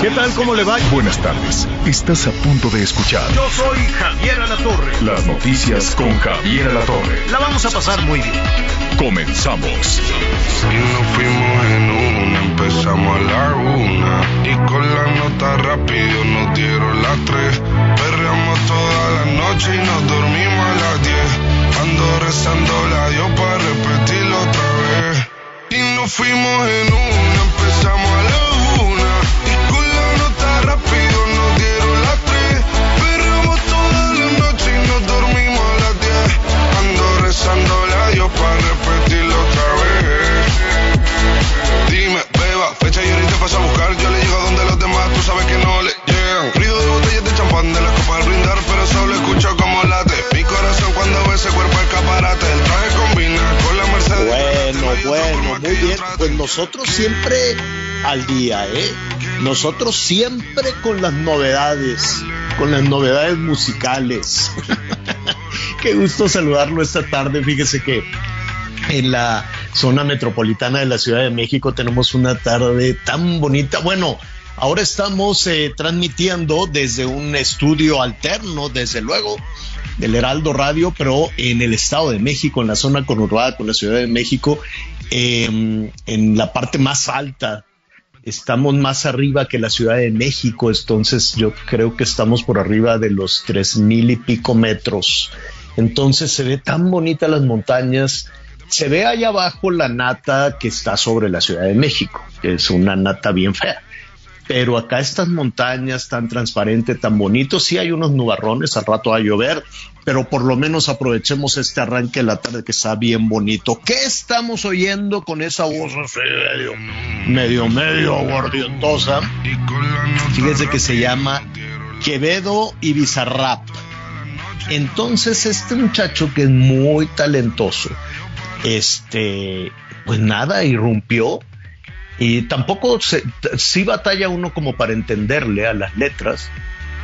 ¿Qué tal? ¿Cómo le va? Buenas tardes. Estás a punto de escuchar Yo soy Javier Alatorre. las noticias con Javier Alatorre. La vamos a pasar muy bien. Comenzamos. Y nos fuimos en una, empezamos a la una. Y con la nota rápido nos dieron las tres. Perreamos toda la noche y nos dormimos a las diez. Ando rezando la Dios para repetirlo otra vez. Y nos fuimos en una, empezamos a la una. Rápido dieron las tres. La noche y nos dormimos a las diez. Ando rezando la Dios para repetirlo otra vez. Dime, beba, fecha y ahorita paso a buscar. Yo le llego a donde los demás, tú sabes que no le llegan. Ruido de botellas de champán de la copa al brindar, pero solo escucho como late. Mi corazón cuando ve ese cuerpo escaparate. El traje con. Bueno, bueno, muy bien. Pues nosotros siempre al día, ¿eh? Nosotros siempre con las novedades, con las novedades musicales. Qué gusto saludarlo esta tarde. Fíjese que en la zona metropolitana de la Ciudad de México tenemos una tarde tan bonita. Bueno, ahora estamos eh, transmitiendo desde un estudio alterno, desde luego, del Heraldo Radio, pero en el Estado de México, en la zona conurbada con la Ciudad de México, eh, en la parte más alta. Estamos más arriba que la Ciudad de México, entonces yo creo que estamos por arriba de los tres mil y pico metros. Entonces se ve tan bonita las montañas, se ve allá abajo la nata que está sobre la Ciudad de México, que es una nata bien fea. Pero acá estas montañas tan transparentes, tan bonitos, sí hay unos nubarrones, al rato va a llover, pero por lo menos aprovechemos este arranque de la tarde que está bien bonito. ¿Qué estamos oyendo con esa voz así medio, medio, medio nota Fíjese que se llama Quevedo y Bizarrap. Entonces, este muchacho que es muy talentoso, este, pues nada, irrumpió y tampoco se, batalla uno como para entenderle a las letras,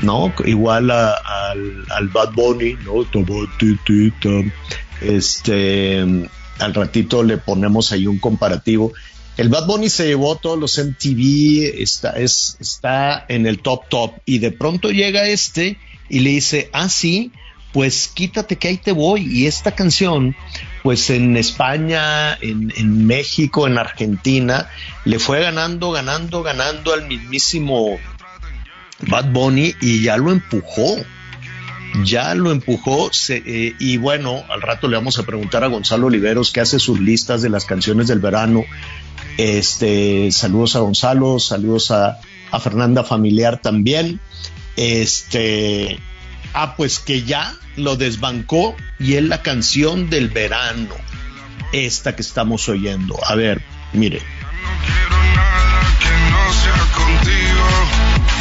¿no? Igual a- al, al Bad Bunny, ¿no? Este, al ratito le ponemos ahí un comparativo. El Bad Bunny se llevó todos los MTV, está, es, está en el top top y de pronto llega este y le dice, ah, sí, pues quítate que ahí te voy. Y esta canción, pues en España, en, en México, en Argentina, le fue ganando, ganando, ganando al mismísimo Bad Bunny y ya lo empujó. Ya lo empujó eh, y bueno, al rato le vamos a preguntar a Gonzalo Oliveros que hace sus listas de las canciones del verano. Este, saludos a Gonzalo, saludos a, a Fernanda Familiar también. Este, ah, pues que ya lo desbancó y es la canción del verano, esta que estamos oyendo. A ver, mire. No quiero nada que no sea contigo.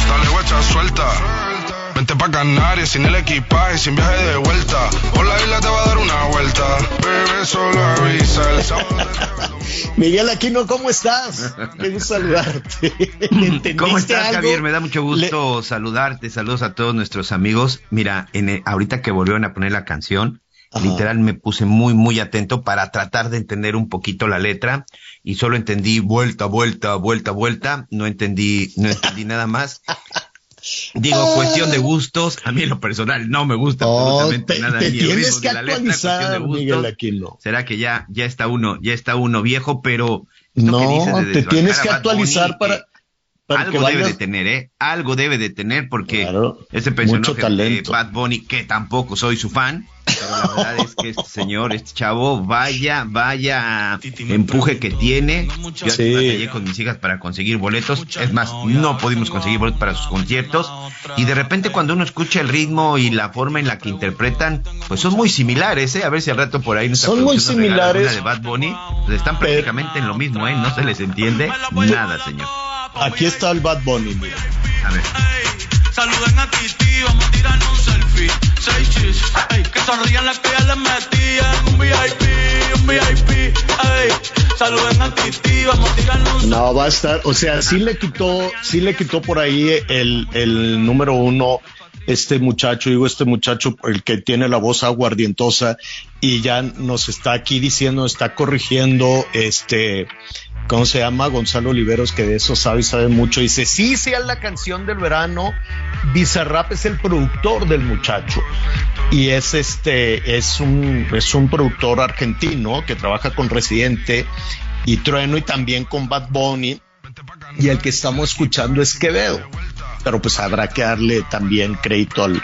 Dale guacha, suelta. Vente pa' Canarias sin el equipaje, sin viaje de vuelta. Por la isla te va a dar una vuelta. Bebé, solo avisa el sábado. Miguel Aquino, ¿cómo estás? Qué gusto saludarte. ¿Entendiste ¿Cómo estás, algo? Javier? Me da mucho gusto saludarte. Saludos a todos nuestros amigos. Mira, en el- ahorita que volvieron a poner la canción, Ajá. literal me puse muy, muy atento para tratar de entender un poquito la letra y solo entendí vuelta, vuelta, vuelta, vuelta. No entendí, no entendí nada más. Digo, cuestión de gustos. A mí en lo personal no me gusta No, absolutamente te, nada. te ni tienes que de actualizar, gustos. Miguel Aquino. Será que ya, ya está uno, ya está uno viejo, pero No, de te tienes que actualizar Bunny, para, para que algo debe de tener, ¿eh? Algo debe de tener porque Claro, ese mucho personaje de. Bad Bunny, que tampoco soy su fan, pero la verdad es que este señor, este chavo, vaya, vaya empuje que tiene. Yo Sí. batallé con mis hijas para conseguir boletos. Es más, no pudimos conseguir boletos para sus conciertos. Y de repente cuando uno escucha el ritmo y la forma en la que interpretan, pues son muy similares, ¿eh? A ver si al rato por ahí nuestra Son muy nos similares. de Bad Bunny. Pues están prácticamente en lo mismo, ¿eh? No se les entiende nada, señor. Aquí está el Bad Bunny. A ver. Saluden a Titi, vamos a tirar un selfie. Seis chis, ey, que sonrían las que ya les metían. Un VIP, un VIP, ey. Saluden a Titi, vamos a tirar un selfie. No, va a estar, o sea, sí le quitó, sí le quitó por ahí el, el número uno, este muchacho, digo este muchacho, el que tiene la voz aguardientosa y ya nos está aquí diciendo, está corrigiendo, este, ¿cómo se llama? Gonzalo Oliveros, que de eso sabe y sabe mucho. Dice, sí, sea la canción del verano. Bizarrap es el productor del muchacho. Y es este, es un, es un productor argentino que trabaja con Residente y Trueno y también con Bad Bunny. Y el que estamos escuchando es Quevedo. Pero pues habrá que darle también crédito al,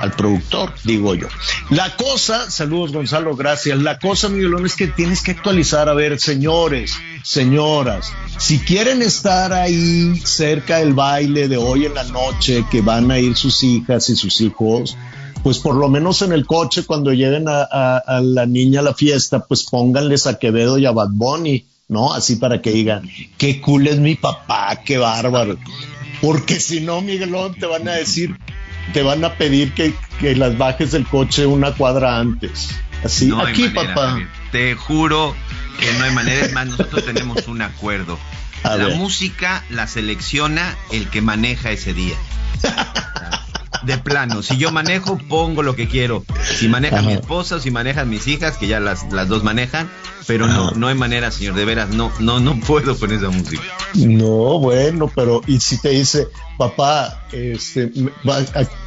al productor, digo yo. La cosa, saludos Gonzalo, gracias. La cosa, Miguelón, es que tienes que actualizar. A ver, señores, señoras, si quieren estar ahí cerca del baile de hoy en la noche, que van a ir sus hijas y sus hijos, pues por lo menos en el coche cuando lleguen a, a- a la niña a la fiesta, pues pónganles a Quevedo y a Bad Bunny, ¿no? Así para que digan, qué cool es mi papá, qué bárbaro. Porque si no, Miguelón, te van a decir, te van a pedir que, que las bajes del coche una cuadra antes. Así, No aquí, manera, papá. Javier. Te juro que no hay manera. Es más, nosotros tenemos un acuerdo. A la ver. música la selecciona el que maneja ese día. De plano, si yo manejo, pongo lo que quiero. Si maneja Ajá. mi esposa si manejan mis hijas, que ya las, las dos manejan, pero no, Ajá. no hay manera, señor, de veras, no, no, no puedo con esa música. No, bueno, pero y si te dice, papá, este, va-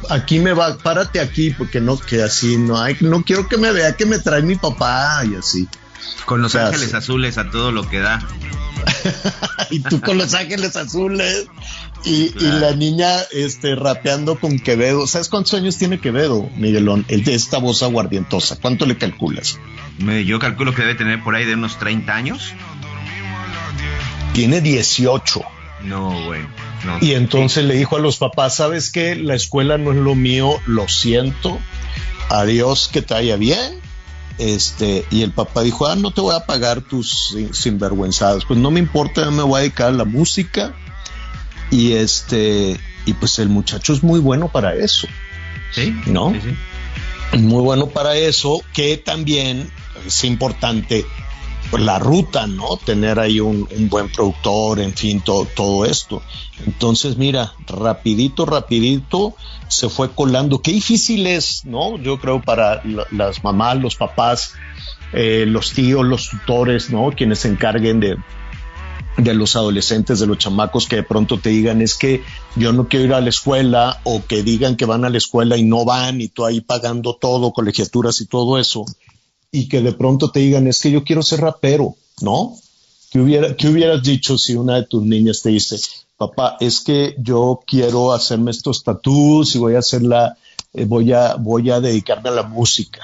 aquí me va, párate aquí, porque no, que así no hay, no quiero que me vea que me trae mi papá y así. Con los ángeles azules a todo lo que da. y tú con los ángeles azules y, la niña este rapeando con Quevedo. ¿Sabes cuántos años tiene Quevedo, Miguelón? El de esta voz aguardientosa. ¿Cuánto le calculas? Me- Yo calculo que debe tener por ahí de unos 30 años. Tiene 18. No, bueno. No. Y entonces le dijo a los papás, ¿sabes qué? La escuela no es lo mío, lo siento. Adiós, que te vaya bien. Este, y el papá dijo, ah, no te voy a pagar tus sin- sinvergüenzadas. Pues no me importa, yo me voy a dedicar a la música. Y este, y pues el muchacho es muy bueno para eso. ¿Sí? ¿No? Sí, sí. muy bueno para eso, que también es importante pues, la ruta, ¿no? Tener ahí un, buen productor, en fin, todo, esto. Entonces, mira, rapidito, rapidito se fue colando. Qué difícil es, ¿no? Yo creo para la- las mamás, los papás, eh, los tíos, los tutores, ¿no? Quienes se encarguen de, de los adolescentes, de los chamacos que de pronto te digan es que yo no quiero ir a la escuela o que digan que van a la escuela y no van y tú ahí pagando todo, colegiaturas y todo eso y que de pronto te digan es que yo quiero ser rapero, ¿no? ¿Qué, hubiera, qué hubieras dicho si una de tus niñas te dice, papá, es que yo quiero hacerme estos tatús y voy a hacer la, eh, voy a, voy a dedicarme a la música?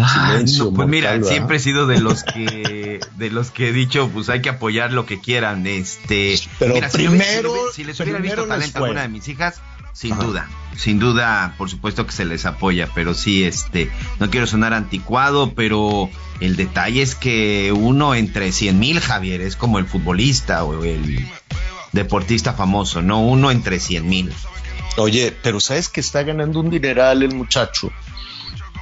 Ah, Silencio no, pues mortal, mira, ¿verdad? siempre he sido de los que de los que he dicho, pues hay que apoyar lo que quieran, este, Pero mira, si primero- les hubiera- si les hubiera visto les talento a alguna de mis hijas, sin Ajá. duda, sin duda, por supuesto que se les apoya, pero sí, este, no quiero sonar anticuado, pero el detalle es que uno entre cien mil, Javier, es como el futbolista o el deportista famoso, no uno entre cien mil. Oye, pero sabes que está ganando un dineral el muchacho.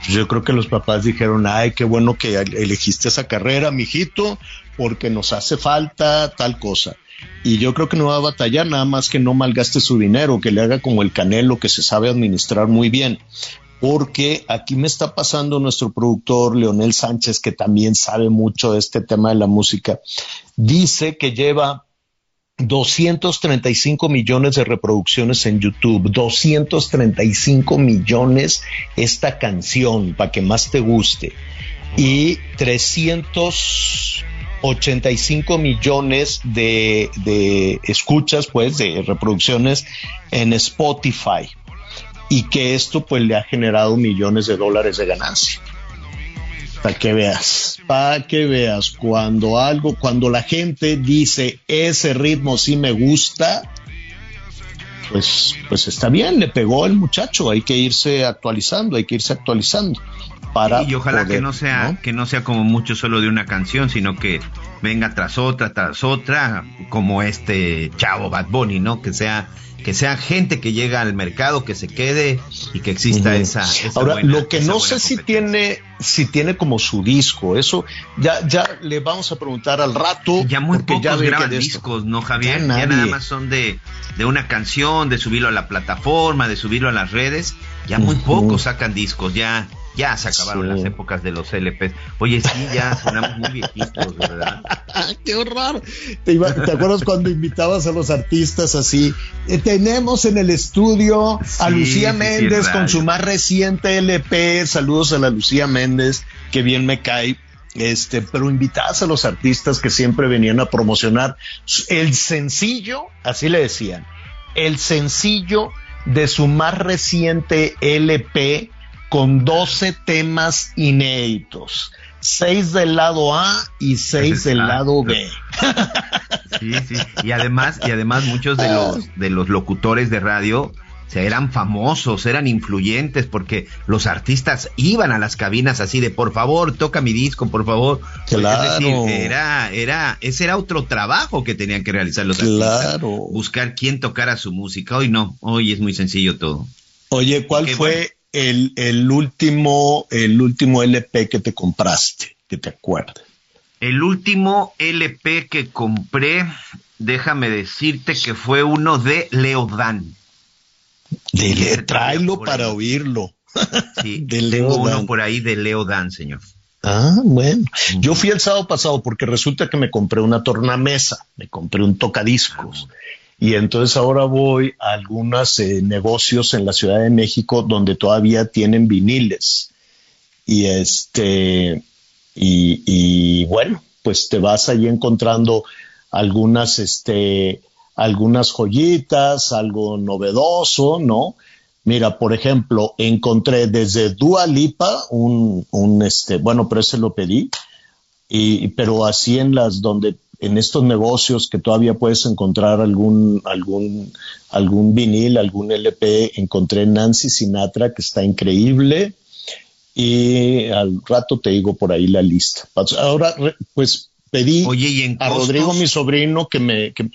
Yo creo que los papás dijeron, ay, qué bueno que elegiste esa carrera, mijito, porque nos hace falta tal cosa. Y yo creo que no va a batallar nada más que no malgaste su dinero, que le haga como el canelo, que se sabe administrar muy bien. Porque aquí me está pasando nuestro productor Leonel Sánchez, que también sabe mucho de este tema de la música. Dice que lleva 235 millones de reproducciones en YouTube, 235 millones esta canción para que más te guste y 385 millones de, de escuchas, pues, de reproducciones en Spotify. y que esto pues le ha generado millones de dólares de ganancia. Para que veas, para que veas, cuando algo, cuando la gente dice ese ritmo sí me gusta, pues, pues está bien, le pegó el muchacho, hay que irse actualizando, hay que irse actualizando. Para y ojalá que no sea que no sea como mucho solo de una canción, sino que venga tras otra, tras otra, como este chavo Bad Bunny, ¿no? Que sea que sea gente que llega al mercado, que se quede y que exista esa, Ahora, lo que no sé si tiene, si tiene como su disco, eso ya, ya le vamos a preguntar al rato. Ya muy pocos ya graban discos, ¿no, Javier? Ya, ya, nada más son de, de una canción, de subirlo a la plataforma, de subirlo a las redes. Ya muy pocos sacan discos, ya ya se acabaron las épocas de los LPs. Oye, sí, ya sonamos muy viejitos, ¿verdad? ¡Qué horror! ¿Te, acuerdas cuando invitabas a los artistas así? Eh, tenemos en el estudio a Lucía Méndez con su más reciente LP. Saludos a la Lucía Méndez, que bien me cae. Este, pero invitabas a los artistas que siempre venían a promocionar el sencillo, así le decían, el sencillo de su más reciente LP con 12 temas inéditos. Seis del lado A y seis del lado B. Sí, sí. Y además, y además muchos de los, de los locutores de radio eran famosos, eran influyentes, porque los artistas iban a las cabinas así de por favor, toca mi disco, por favor. Claro. era, era, ese era otro trabajo que tenían que realizar los artistas. Buscar quién tocara su música. Hoy no, hoy es muy sencillo todo. Oye, ¿cuál fue el, el, último, el último LP que te compraste, que te acuerdas? El último LP que compré, déjame decirte que fue uno de Leodan. De tráelo para oírlo. Sí, tengo uno por ahí de Leodan, señor. Ah, bueno. Yo fui el sábado pasado porque resulta que me compré una tornamesa, me compré un tocadiscos. Y entonces ahora voy a algunos eh, negocios en la Ciudad de México donde todavía tienen viniles. Y este, y, bueno, pues te vas ahí encontrando algunas, este, algunas joyitas, algo novedoso, ¿no? Mira, por ejemplo, encontré desde Dua Lipa un, un este, bueno, pero ese lo pedí, y, pero así en las donde en estos negocios que todavía puedes encontrar algún, algún, algún vinil, algún LP, encontré Nancy Sinatra, que está increíble, y al rato te digo por ahí la lista. Ahora, pues pedí a Rodrigo, mi sobrino, que me, que,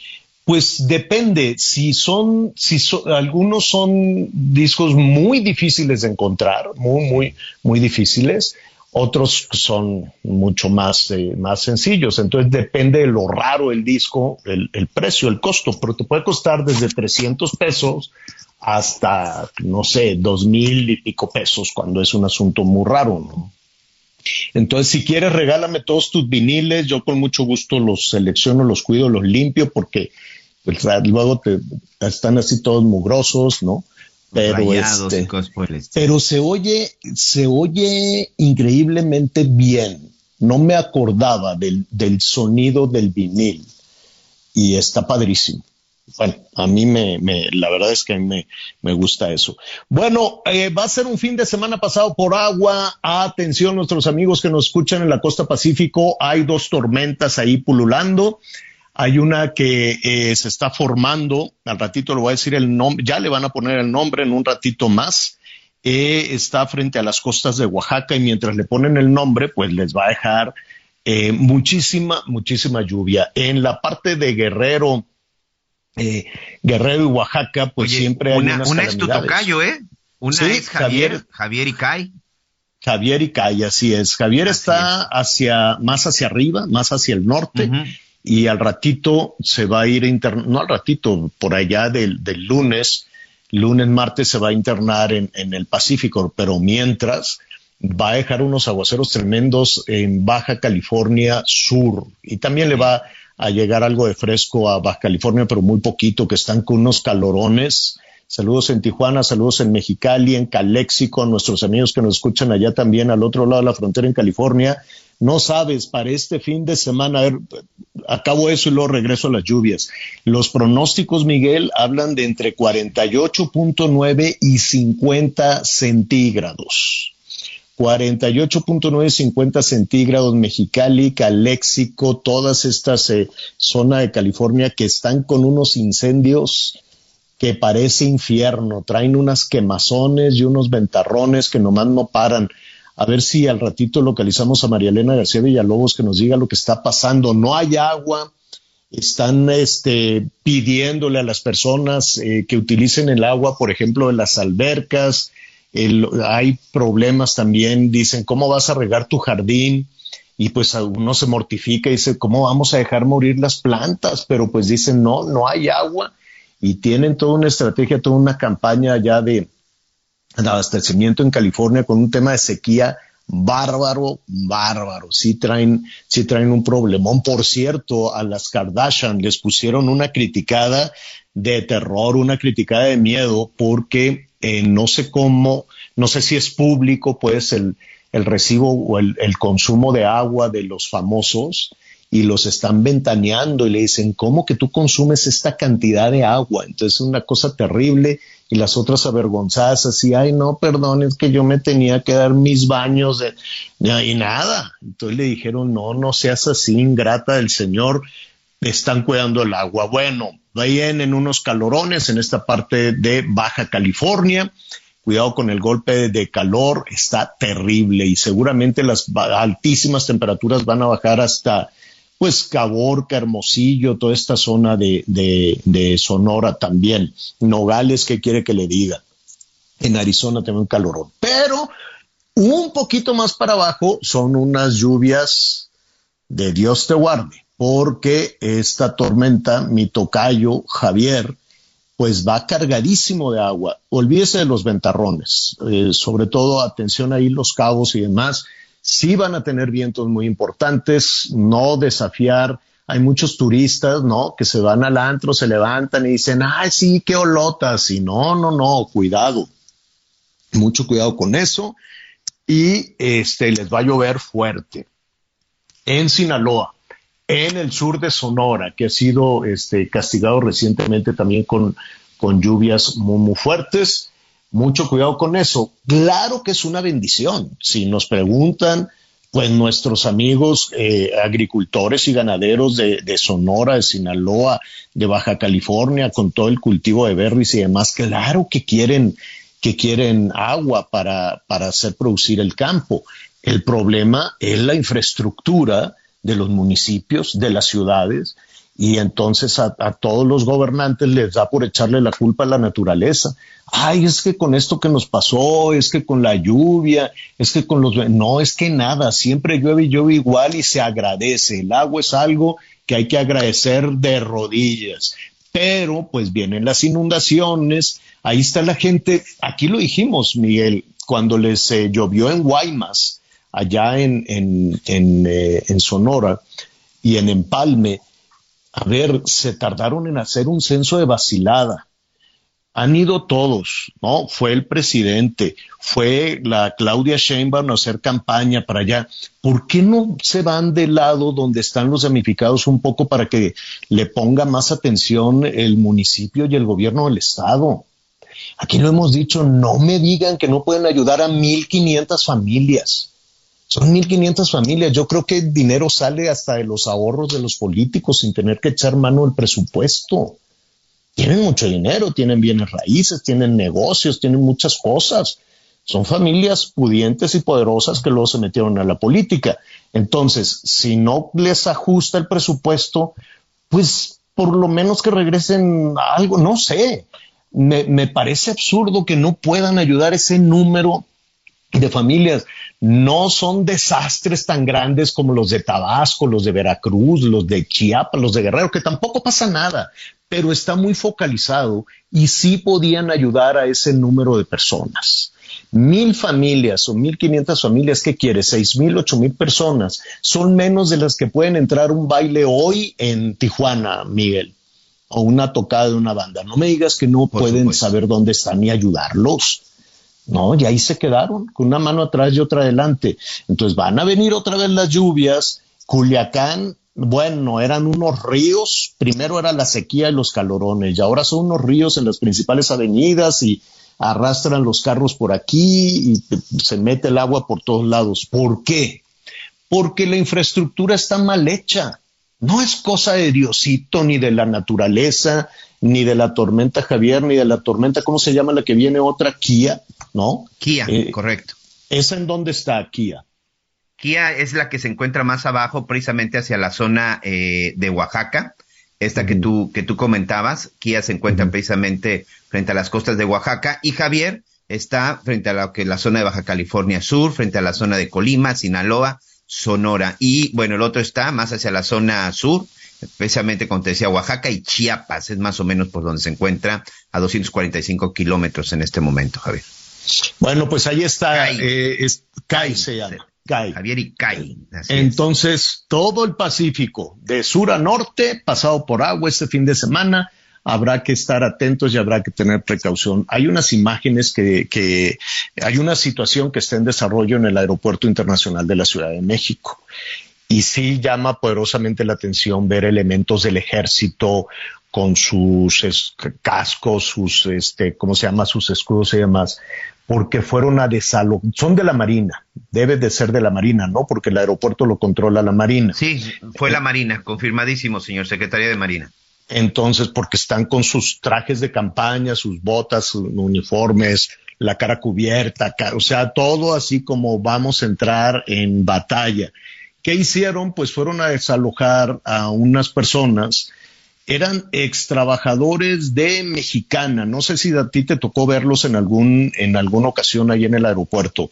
pues depende, si son, si algunos son discos muy difíciles de encontrar, muy, muy, muy difíciles, otros son mucho más, eh, más sencillos. Entonces depende de lo raro el disco, el, precio, el costo, pero te puede costar desde 300 pesos hasta, no sé, dos mil y pico pesos cuando es un asunto muy raro, ¿no? Entonces, si quieres, regálame todos tus viniles, yo con mucho gusto los selecciono, los cuido, los limpio, porque pues, luego te, están así todos mugrosos, ¿no? Pero este, pero se oye, se oye increíblemente bien. No me acordaba del, del sonido del vinil y está padrísimo. Bueno, a mí me, me la verdad es que me, me gusta eso. Bueno, eh, va a ser un fin de semana pasado por agua. Atención, nuestros amigos que nos escuchan en la costa pacífico. Hay dos tormentas ahí pululando. Hay una que eh, se está formando, al ratito le voy a decir el nombre, ya le van a poner el nombre en un ratito más. Eh, está frente a las costas de Oaxaca y mientras le ponen el nombre, pues les va a dejar eh, muchísima, muchísima lluvia. En la parte de Guerrero, Guerrero y Oaxaca, pues siempre hay una, unas una es tu tocayo, ¿eh? Una es Javier, Javier, y Kai. Javier y Kai, así es. Javier está hacia, más hacia arriba, más hacia el norte y al ratito se va a ir a internar, no al ratito, por allá del, lunes, lunes, martes se va a internar en, en, el Pacífico, pero mientras va a dejar unos aguaceros tremendos en Baja California Sur y también le va a llegar algo de fresco a Baja California, pero muy poquito, que están con unos calorones. Saludos en Tijuana, saludos en Mexicali, en Caléxico, a nuestros amigos que nos escuchan allá también al otro lado de la frontera en California. No sabes, para este fin de semana, a ver, acabo eso y luego regreso a las lluvias. Los pronósticos, Miguel, hablan de entre 48.9 y 50 centígrados. 48.9 y 50 centígrados, Mexicali, Caléxico, todas estas eh, zonas de California que están con unos incendios que parece infierno, traen unas quemazones y unos ventarrones que nomás no paran. A ver si al ratito localizamos a María Elena García Villalobos que nos diga lo que está pasando. No hay agua, están este, pidiéndole a las personas eh, que utilicen el agua, por ejemplo, de las albercas. hay problemas también, dicen, ¿cómo vas a regar tu jardín? Y pues uno se mortifica y dice, ¿cómo vamos a dejar morir las plantas? Pero pues dicen, no, no hay agua. Y tienen toda una estrategia, toda una campaña ya de, de abastecimiento en California con un tema de sequía bárbaro, bárbaro. Sí traen, sí traen un problemón. Por cierto, a las Kardashian les pusieron una criticada de terror, una criticada de miedo, porque eh, no sé cómo, no sé si es público, pues, el, el recibo o el, el, consumo de agua de los famosos y los están ventaneando y le dicen, ¿cómo que tú consumes esta cantidad de agua? Entonces es una cosa terrible y las otras avergonzadas así, ay, no, perdón, es que yo me tenía que dar mis baños y nada. Entonces le dijeron, no, no seas así, ingrata del Señor, están cuidando el agua. Bueno, en unos calorones en esta parte de Baja California. Cuidado con el golpe de calor, está terrible y seguramente las altísimas temperaturas van a bajar hasta pues Caborca, Hermosillo, toda esta zona de, de, Sonora también. Nogales, ¿qué quiere que le diga? En Arizona también un calorón. Pero un poquito más para abajo son unas lluvias de Dios te guarde, porque esta tormenta, mi tocayo Javier, pues va cargadísimo de agua. Olvídese de los ventarrones, eh, sobre todo atención ahí los cabos y demás sí van a tener vientos muy importantes, no desafiar. Hay muchos turistas, ¿no? Que se van al antro, se levantan y dicen, ay, sí, qué olotas. Y no, no, no, cuidado. Mucho cuidado con eso. Y este, les va a llover fuerte. En Sinaloa, en el sur de Sonora, que ha sido este, castigado recientemente también con, con lluvias muy, muy fuertes mucho cuidado con eso. Claro que es una bendición. Si nos preguntan, pues nuestros amigos eh, agricultores y ganaderos de, Sonora, de Sinaloa, de Baja California, con todo el cultivo de berries y demás, claro que quieren, que quieren agua para, para hacer producir el campo. El problema es la infraestructura de los municipios, de las ciudades, y entonces a, todos los gobernantes les da por echarle la culpa a la naturaleza. Ay, es que con esto que nos pasó, es que con la lluvia, es que con los... No, es que nada, siempre llueve y llueve igual y se agradece. El agua es algo que hay que agradecer de rodillas. Pero pues vienen las inundaciones, ahí está la gente, aquí lo dijimos, Miguel, cuando les eh, llovió en Guaymas, allá en, en, en, eh, en Sonora y en Empalme, a ver, se tardaron en hacer un censo de vacilada. Han ido todos, ¿no? Fue el presidente, fue la Claudia Sheinbaum a hacer campaña para allá. ¿Por qué no se van del lado donde están los damnificados un poco para que le ponga más atención el municipio y el gobierno del estado? Aquí lo hemos dicho, no me digan que no pueden ayudar a 1.500 familias. Son 1.500 familias. Yo creo que el dinero sale hasta de los ahorros de los políticos sin tener que echar mano al presupuesto. Tienen mucho dinero, tienen bienes raíces, tienen negocios, tienen muchas cosas. Son familias pudientes y poderosas que luego se metieron a la política. Entonces, si no les ajusta el presupuesto, pues por lo menos que regresen a algo, no sé. Me, me parece absurdo que no puedan ayudar ese número de familias no son desastres tan grandes como los de Tabasco, los de Veracruz, los de Chiapas, los de Guerrero, que tampoco pasa nada, pero está muy focalizado y sí podían ayudar a ese número de personas. Mil familias o mil quinientas familias, ¿qué quiere? Seis mil, ocho mil personas. Son menos de las que pueden entrar un baile hoy en Tijuana, Miguel, o una tocada de una banda. No me digas que no pueden saber dónde están y ayudarlos. No, y ahí se quedaron, con una mano atrás y otra adelante. Entonces van a venir otra vez las lluvias. Culiacán bueno, eran unos ríos, primero era la sequía y los calorones, y ahora son unos ríos en las principales avenidas y arrastran los carros por aquí y se mete el agua por todos lados. ¿Por qué? Porque la infraestructura está mal hecha. No es cosa de Diosito, ni de la naturaleza, ni de la tormenta Javier, ni de la tormenta, ¿cómo se llama la que viene otra? Kia, ¿no? Kia, eh, correcto. ¿Esa en dónde está Kia? Kia es la que se encuentra más abajo, precisamente hacia la zona eh, de Oaxaca. Esta que tú, que tú comentabas, Kia se encuentra precisamente frente a las costas de Oaxaca y Javier está frente a la, que, la zona de Baja California Sur, frente a la zona de Colima, Sinaloa, Sonora. Y bueno, el otro está más hacia la zona sur, especialmente como te decía, Oaxaca y Chiapas, es más o menos por donde se encuentra a 245 kilómetros en este momento, Javier. Bueno, pues ahí está, eh, se llama. Javier y Kai. Entonces, todo el Pacífico, de sur a norte, pasado por agua este fin de semana, habrá que estar atentos y habrá que tener precaución. Hay unas imágenes que, que, hay una situación que está en desarrollo en el Aeropuerto Internacional de la Ciudad de México. Y sí llama poderosamente la atención ver elementos del ejército con sus cascos, sus, este, ¿cómo se llama? Sus escudos y demás, porque fueron a desalojar, son de la Marina, debe de ser de la Marina, ¿no? Porque el aeropuerto lo controla la Marina. Sí, fue la Marina, confirmadísimo, señor secretario de Marina. Entonces, porque están con sus trajes de campaña, sus botas, sus uniformes, la cara cubierta, o sea, todo así como vamos a entrar en batalla. ¿Qué hicieron? Pues fueron a desalojar a unas personas eran ex trabajadores de Mexicana. No sé si a ti te tocó verlos en algún en alguna ocasión ahí en el aeropuerto.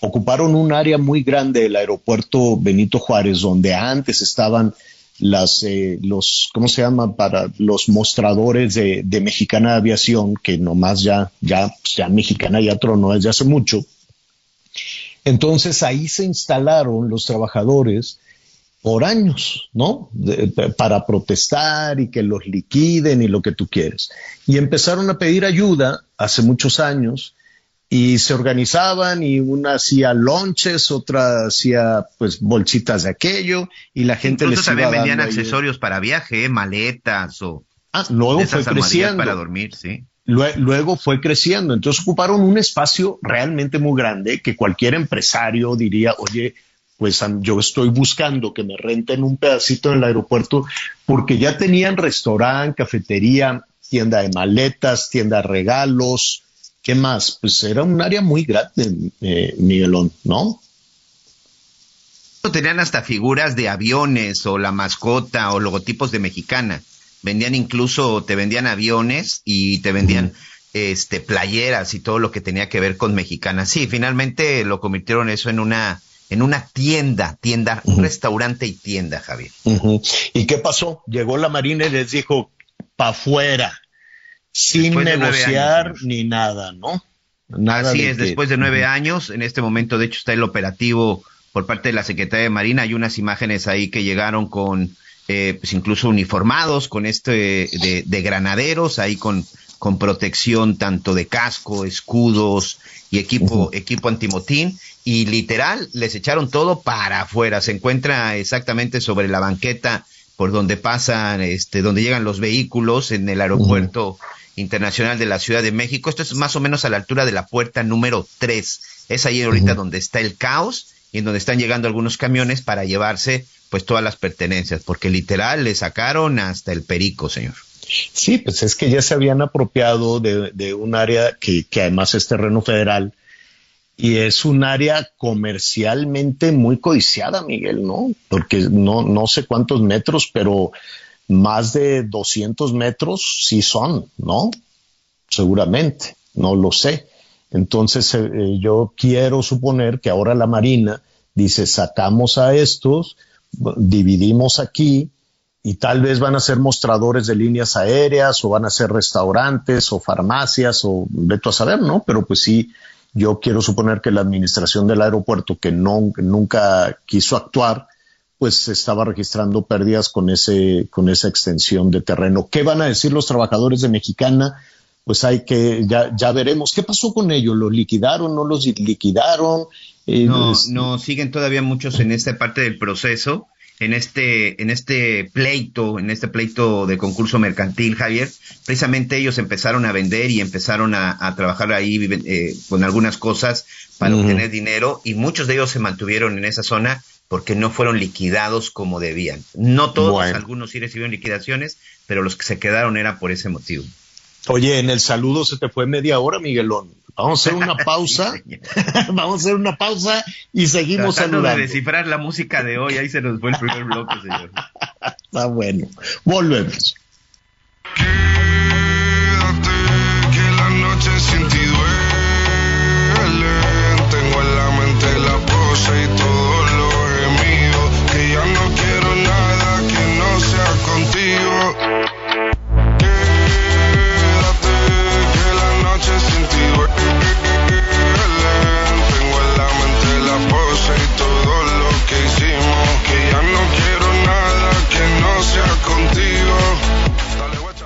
Ocuparon un área muy grande del aeropuerto Benito Juárez, donde antes estaban las eh, los cómo se llama para los mostradores de, de Mexicana Aviación, que nomás ya ya ya Mexicana ya tronó desde hace mucho. Entonces ahí se instalaron los trabajadores por años, ¿no? para protestar y que los liquiden y lo que tú quieres. Y empezaron a pedir ayuda hace muchos años y se organizaban y una hacía lonches, otra hacía pues bolsitas de aquello y la gente Incluso les también vendían accesorios para viaje, maletas o ah, luego fue creciendo para dormir, sí. Luego fue creciendo, entonces ocuparon un espacio realmente muy grande que cualquier empresario diría, oye, pues yo estoy buscando que me renten un pedacito en el aeropuerto porque ya tenían restaurante, cafetería, tienda de maletas, tienda de regalos, ¿qué más? Pues era un área muy grande, eh, Miguelón, ¿no? Tenían hasta figuras de aviones o la mascota o logotipos de mexicana. Vendían incluso, te vendían aviones y te vendían este playeras y todo lo que tenía que ver con mexicana. Sí, finalmente lo convirtieron eso en una en una tienda, tienda, un restaurante y tienda, Javier. ¿Y qué pasó? Llegó la Marina y les dijo, pa' afuera, sin negociar ni nada, ¿no? Nada Así es, después de nueve años, en este momento de hecho está el operativo por parte de la Secretaría de Marina, hay unas imágenes ahí que llegaron con, eh, pues incluso uniformados, con este de, de granaderos, ahí con, con protección tanto de casco, escudos y equipo, equipo antimotín y literal les echaron todo para afuera. Se encuentra exactamente sobre la banqueta por donde pasan, este, donde llegan los vehículos en el aeropuerto internacional de la Ciudad de México. Esto es más o menos a la altura de la puerta número 3. Es ahí ahorita donde está el caos y en donde están llegando algunos camiones para llevarse pues todas las pertenencias, porque literal le sacaron hasta el perico, señor. Sí, pues es que ya se habían apropiado de, de un área que, que además es terreno federal, y es un área comercialmente muy codiciada, Miguel, ¿no? Porque no, no sé cuántos metros, pero más de 200 metros sí son, ¿no? Seguramente, no lo sé. Entonces eh, eh, yo quiero suponer que ahora la Marina dice, sacamos a estos, dividimos aquí y tal vez van a ser mostradores de líneas aéreas o van a ser restaurantes o farmacias o veto a saber, ¿no? Pero pues sí, yo quiero suponer que la administración del aeropuerto, que no, nunca quiso actuar, pues estaba registrando pérdidas con ese, con esa extensión de terreno. ¿Qué van a decir los trabajadores de Mexicana? Pues hay que, ya, ya veremos. ¿Qué pasó con ellos? ¿Los liquidaron? ¿No los liquidaron? Eh, no, no, siguen todavía muchos en esta parte del proceso. en este, en este pleito, en este pleito de concurso mercantil, Javier, precisamente ellos empezaron a vender y empezaron a, trabajar ahí eh, con algunas cosas para obtener dinero y muchos de ellos se mantuvieron en esa zona porque no fueron liquidados como debían. No todos, algunos sí recibieron liquidaciones, pero los que se quedaron era por ese motivo. Oye, en el saludo se te fue media hora, Miguelón. Vamos a hacer una pausa. Vamos a hacer una pausa y seguimos Tratando saludando. de descifrar la música de hoy. Ahí se nos fue el primer bloque, señor. Está bueno. Volvemos. Quédate, que la noche sin ti duele. Tengo en la mente la pose y todo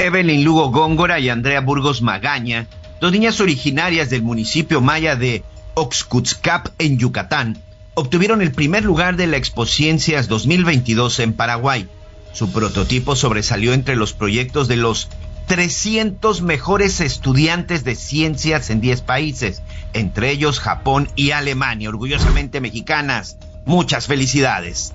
Evelyn Lugo Góngora y Andrea Burgos Magaña, dos niñas originarias del municipio maya de Oxcutzcap en Yucatán, obtuvieron el primer lugar de la Expociencias 2022 en Paraguay. Su prototipo sobresalió entre los proyectos de los 300 mejores estudiantes de ciencias en 10 países, entre ellos Japón y Alemania, orgullosamente mexicanas. Muchas felicidades.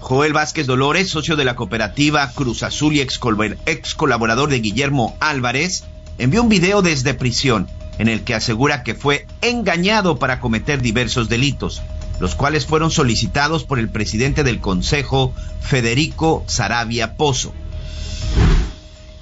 Joel Vázquez Dolores, socio de la cooperativa Cruz Azul y ex, col- ex colaborador de Guillermo Álvarez, envió un video desde prisión en el que asegura que fue engañado para cometer diversos delitos, los cuales fueron solicitados por el presidente del Consejo, Federico Sarabia Pozo.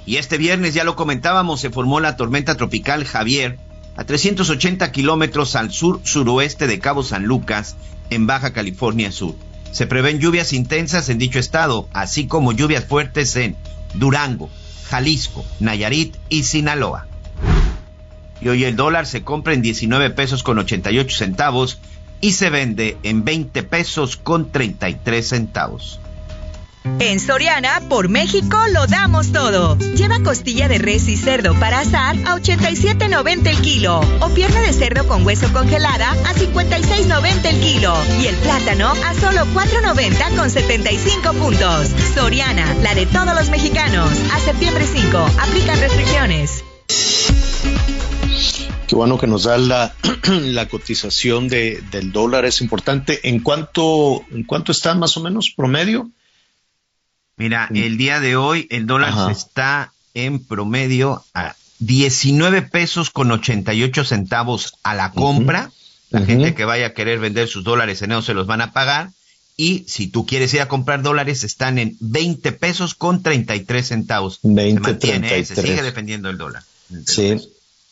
Y este viernes, ya lo comentábamos, se formó la tormenta tropical Javier a 380 kilómetros al sur-suroeste de Cabo San Lucas, en Baja California Sur. Se prevén lluvias intensas en dicho estado, así como lluvias fuertes en Durango, Jalisco, Nayarit y Sinaloa. Y hoy el dólar se compra en 19 pesos con 88 centavos y se vende en 20 pesos con 33 centavos. En Soriana, por México, lo damos todo. Lleva costilla de res y cerdo para asar a 87.90 el kilo. O pierna de cerdo con hueso congelada a 56.90 el kilo. Y el plátano a solo 4.90 con 75 puntos. Soriana, la de todos los mexicanos. A septiembre 5, aplican restricciones. Qué bueno que nos da la, cotización de, del dólar, es importante. ¿En cuánto, ¿En cuánto está más o menos promedio? Mira, el día de hoy el dólar Ajá. está en promedio a 19 pesos con 88 centavos a la compra. La gente que vaya a querer vender sus dólares en eso se los van a pagar. Y si tú quieres ir a comprar dólares, están en 20 pesos con 33 centavos. 20, se mantiene, ¿eh? se 33. sigue defendiendo el dólar. Sí.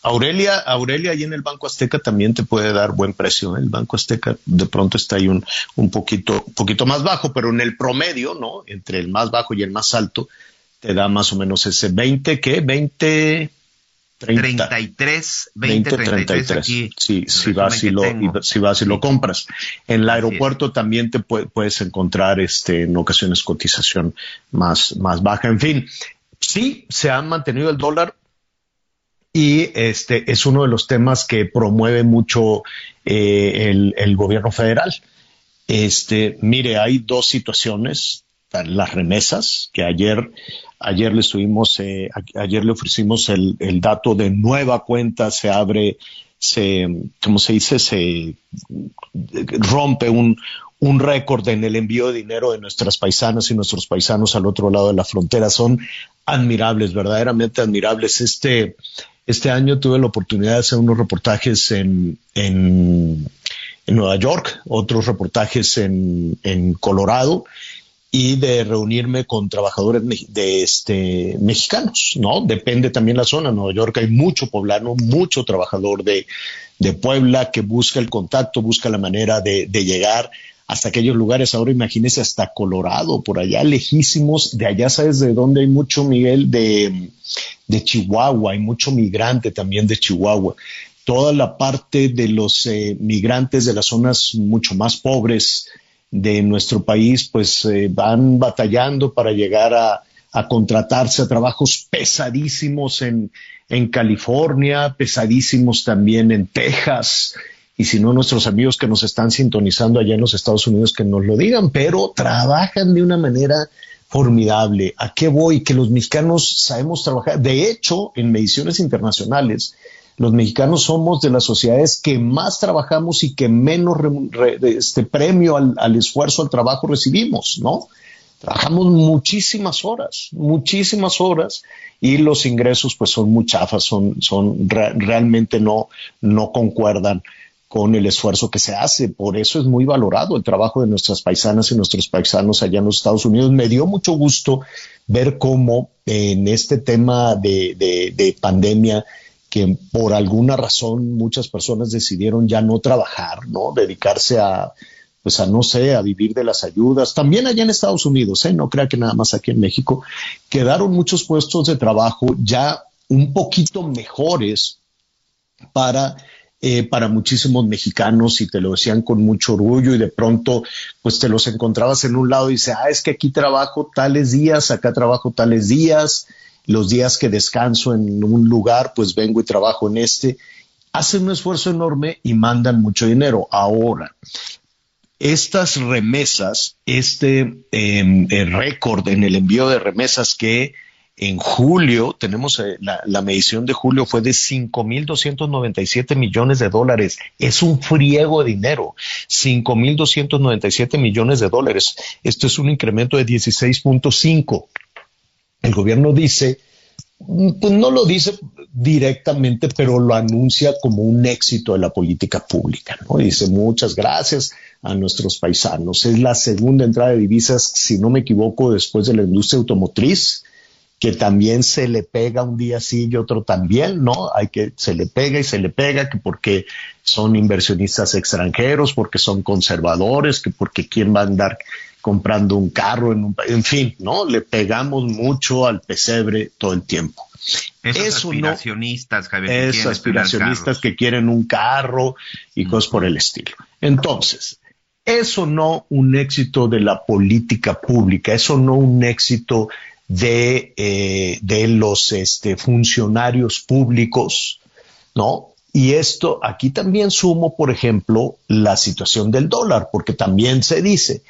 Aurelia, Aurelia ahí en el Banco Azteca también te puede dar buen precio. ¿eh? El Banco Azteca de pronto está ahí un, un poquito, un poquito más bajo, pero en el promedio, ¿no? Entre el más bajo y el más alto, te da más o menos ese 20, ¿qué? 20, 30. 33, 20, 33 aquí. Sí, si vas y lo, y- si vas y lo compras. En el aeropuerto también te pue- puedes encontrar este, en ocasiones cotización más, más baja. En fin, sí se ha mantenido el dólar y este es uno de los temas que promueve mucho eh, el, gobierno federal. Este, mire, hay dos situaciones, las remesas, que ayer, ayer le estuvimos, eh, ayer le ofrecimos el, el dato de nueva cuenta, se abre, se, ¿cómo se dice? Se rompe un, un récord en el envío de dinero de nuestras paisanas y nuestros paisanos al otro lado de la frontera. Son admirables, verdaderamente admirables. Este, este año tuve la oportunidad de hacer unos reportajes en, en, Nueva York, otros reportajes en, en Colorado y de reunirme con trabajadores de este, mexicanos, ¿no? Depende también la zona. En Nueva York hay mucho poblano, mucho trabajador de, de Puebla que busca el contacto, busca la manera de, de llegar hasta aquellos lugares. Ahora imagínese hasta Colorado, por allá lejísimos, de allá sabes de dónde hay mucho, Miguel, de, de Chihuahua, hay mucho migrante también de Chihuahua. Toda la parte de los eh, migrantes de las zonas mucho más pobres de nuestro país, pues eh, van batallando para llegar a, a contratarse a trabajos pesadísimos en, en California, pesadísimos también en Texas, y si no nuestros amigos que nos están sintonizando allá en los Estados Unidos que nos lo digan, pero trabajan de una manera formidable. ¿A qué voy? Que los mexicanos sabemos trabajar. De hecho, en mediciones internacionales, los mexicanos somos de las sociedades que más trabajamos y que menos este premio al, esfuerzo, al trabajo recibimos, ¿no? Trabajamos muchísimas horas, muchísimas horas y los ingresos pues son muy chafas, son, son realmente no, no concuerdan con el esfuerzo que se hace. Por eso es muy valorado el trabajo de nuestras paisanas y nuestros paisanos allá en los Estados Unidos. Me dio mucho gusto ver cómo en este tema de, de, pandemia, que por alguna razón muchas personas decidieron ya no trabajar, ¿no? Dedicarse a, pues a no sé, a vivir de las ayudas. También allá en Estados Unidos, ¿eh? no crea que nada más aquí en México, quedaron muchos puestos de trabajo ya un poquito mejores para eh, para muchísimos mexicanos y te lo decían con mucho orgullo y de pronto pues te los encontrabas en un lado y dice, ah, es que aquí trabajo tales días, acá trabajo tales días, los días que descanso en un lugar pues vengo y trabajo en este. Hacen un esfuerzo enorme y mandan mucho dinero. Ahora, estas remesas, este em, récord en el envío de remesas que en julio, tenemos eh, la, medición de julio fue de 5.297 millones de dólares. Es un friego de dinero. 5.297 millones de dólares. Esto es un incremento de 16.5. El gobierno dice, pues no lo dice directamente, pero lo anuncia como un éxito de la política pública. ¿no? Dice muchas gracias a nuestros paisanos. Es la segunda entrada de divisas, si no me equivoco, después de la industria automotriz que también se le pega un día sí y otro también, ¿no? Hay que, se le pega y se le pega, que porque son inversionistas extranjeros, porque son conservadores, que porque quién va a andar comprando un carro en un en fin, ¿no? Le pegamos mucho al pesebre todo el tiempo. Esos aspiracionistas, Javier, esos aspiracionistas que quieren un carro y cosas por el estilo. Entonces, eso no un éxito de la política pública, eso no un éxito de, eh, de los este, funcionarios públicos, ¿no? Y esto, aquí también sumo, por ejemplo, la situación del dólar, porque también se dice,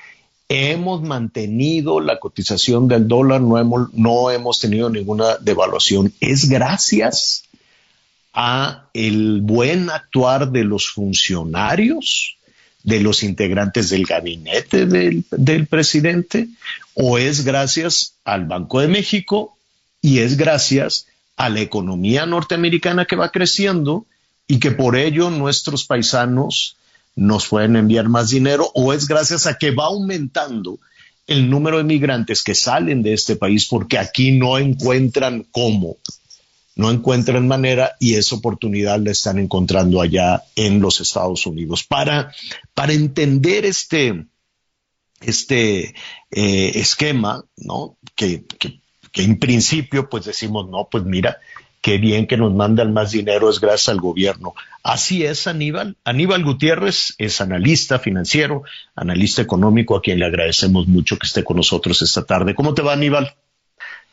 hemos mantenido la cotización del dólar, no hemos, no hemos tenido ninguna devaluación. Es gracias a el buen actuar de los funcionarios, de los integrantes del gabinete del, presidente, o es gracias al Banco de México y es gracias a la economía norteamericana que va creciendo y que por ello nuestros paisanos nos pueden enviar más dinero o es gracias a que va aumentando el número de migrantes que salen de este país porque aquí no encuentran cómo, no encuentran manera y esa oportunidad la están encontrando allá en los Estados Unidos. Para, para entender este, este eh, esquema, ¿no? Que, que, en principio pues decimos, no, pues mira, qué bien que nos mandan más dinero es gracias al gobierno. Así es, Aníbal. Aníbal Gutiérrez es analista financiero, analista económico, a quien le agradecemos mucho que esté con nosotros esta tarde. ¿Cómo te va, Aníbal?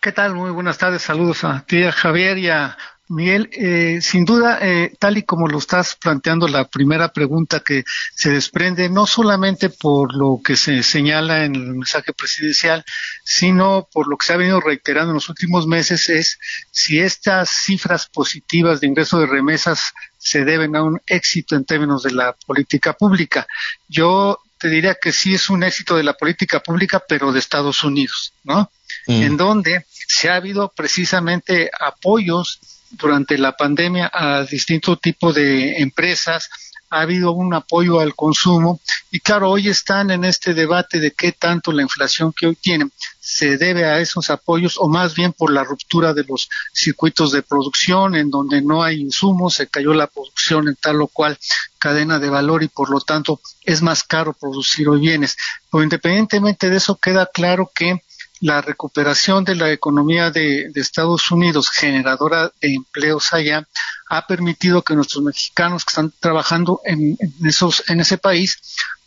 ¿Qué tal? Muy buenas tardes. Saludos a ti, a Javier y a Miguel, eh, sin duda, eh, tal y como lo estás planteando, la primera pregunta que se desprende, no solamente por lo que se señala en el mensaje presidencial, sino por lo que se ha venido reiterando en los últimos meses, es si estas cifras positivas de ingreso de remesas se deben a un éxito en términos de la política pública. Yo te diría que sí es un éxito de la política pública, pero de Estados Unidos, ¿no? Mm. En donde se ha habido precisamente apoyos durante la pandemia a distintos tipos de empresas, ha habido un apoyo al consumo y claro, hoy están en este debate de qué tanto la inflación que hoy tienen se debe a esos apoyos o más bien por la ruptura de los circuitos de producción en donde no hay insumos, se cayó la producción en tal o cual cadena de valor y por lo tanto es más caro producir hoy bienes. Pero independientemente de eso queda claro que la recuperación de la economía de, Estados Unidos, generadora de empleos allá, ha permitido que nuestros mexicanos que están trabajando en, esos, en ese país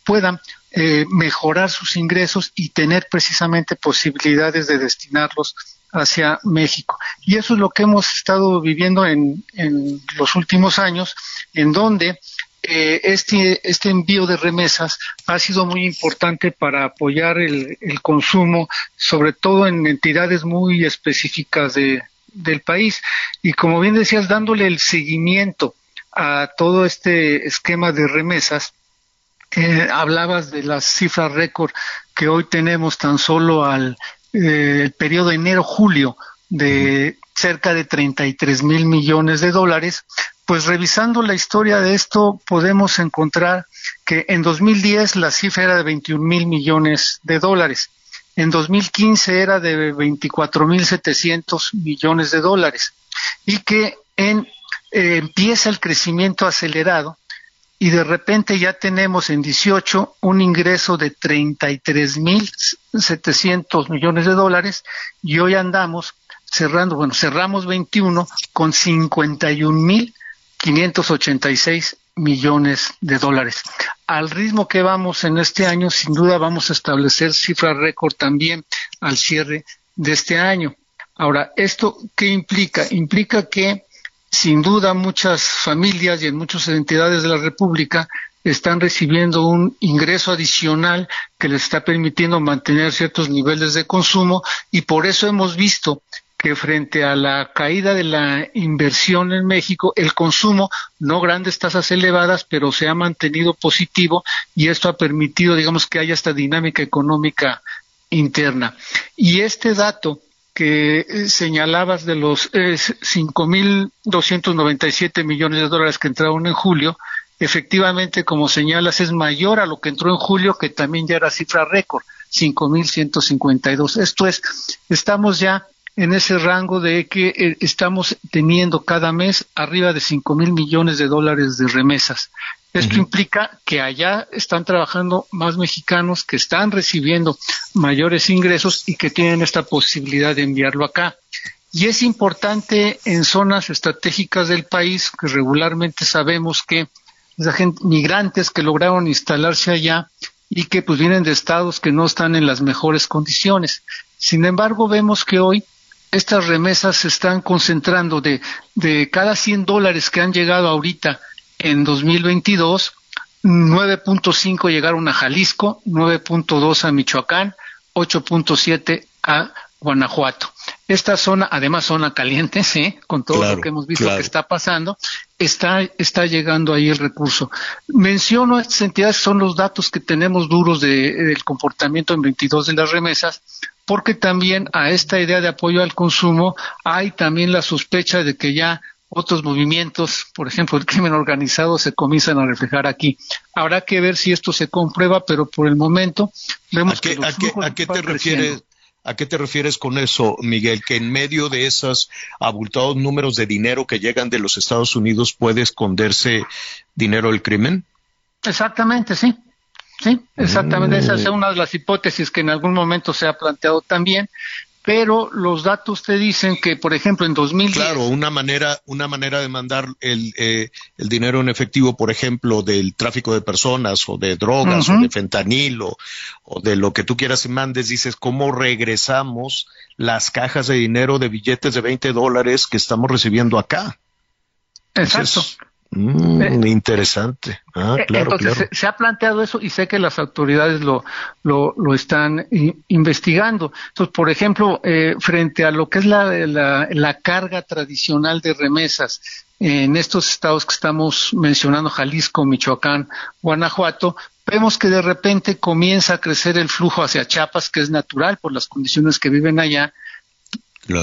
puedan eh, mejorar sus ingresos y tener precisamente posibilidades de destinarlos hacia México. Y eso es lo que hemos estado viviendo en, en los últimos años, en donde eh, este, este envío de remesas ha sido muy importante para apoyar el, consumo, sobre todo en entidades muy específicas de, del país. Y como bien decías, dándole el seguimiento a todo este esquema de remesas, eh, hablabas de las cifras récord que hoy tenemos tan solo al eh, el periodo enero-julio de cerca de 33 mil millones de dólares, pues revisando la historia de esto podemos encontrar que en 2010 la cifra era de 21 mil millones de dólares, en 2015 era de 24 mil 700 millones de dólares. Y que en, eh, empieza el crecimiento acelerado y de repente ya tenemos en 18 un ingreso de 33 mil 700 millones de dólares y hoy andamos cerrando, bueno, cerramos 21 con 51 mil 586 millones de dólares. Al ritmo que vamos en este año, sin duda vamos a establecer cifras récord también al cierre de este año. Ahora, ¿esto qué implica? Implica que sin duda muchas familias y en muchas entidades de la República están recibiendo un ingreso adicional que les está permitiendo mantener ciertos niveles de consumo y por eso hemos visto que frente a la caída de la inversión en México, el consumo, no grandes tasas elevadas, pero se ha mantenido positivo y esto ha permitido, digamos, que haya esta dinámica económica interna. Y este dato que eh, señalabas de los eh, 5.297 millones de dólares que entraron en julio, efectivamente, como señalas, es mayor a lo que entró en julio, que también ya era cifra récord, 5.152. Esto es, estamos ya en ese rango de que eh, estamos teniendo cada mes arriba de cinco mil millones de dólares de remesas. Esto implica que allá están trabajando más mexicanos que están recibiendo mayores ingresos y que tienen esta posibilidad de enviarlo acá. Y es importante en zonas estratégicas del país que regularmente sabemos que la gente, migrantes que lograron instalarse allá y que pues vienen de estados que no están en las mejores condiciones. Sin embargo, vemos que hoy estas remesas se están concentrando de, de cada 100 dólares que han llegado ahorita en 2022, 9.5 llegaron a Jalisco, 9.2 a Michoacán, 8.7 a Guanajuato. Esta zona, además zona caliente, ¿sí? con todo lo que hemos visto que está pasando, está, está llegando ahí el recurso. Menciono estas entidades, son los datos que tenemos duros de, del comportamiento en 22 de las remesas, porque también a esta idea de apoyo al consumo hay también la sospecha de que ya otros movimientos, por ejemplo, el crimen organizado, se comienzan a reflejar aquí. Habrá que ver si esto se comprueba, pero por el momento vemos ¿A qué, que a qué, te refieres? ¿A qué te refieres con eso, Miguel? Que en medio de esos abultados números de dinero que llegan de los Estados Unidos puede esconderse dinero del crimen? Exactamente, sí. Sí, exactamente. Esa es mm. una de las hipótesis que en algún momento se ha planteado también. Pero los datos te dicen que, por ejemplo, en 2010... Claro, una manera, una manera de mandar el, eh, el dinero en efectivo, por ejemplo, del tráfico de personas o de drogas o de fentanilo o de lo que tú quieras y mandes, dices, ¿cómo regresamos las cajas de dinero de billetes de 20 dólares que estamos recibiendo acá? Exacto. Mm, eh, interesante. Ah, eh, claro, Entonces Se, ha planteado eso y sé que las autoridades lo, lo, lo están investigando. Entonces, por ejemplo, eh, frente a lo que es la, la, la, carga tradicional de remesas en estos estados que estamos mencionando, Jalisco, Michoacán, Guanajuato, vemos que de repente comienza a crecer el flujo hacia Chiapas, que es natural por las condiciones que viven allá,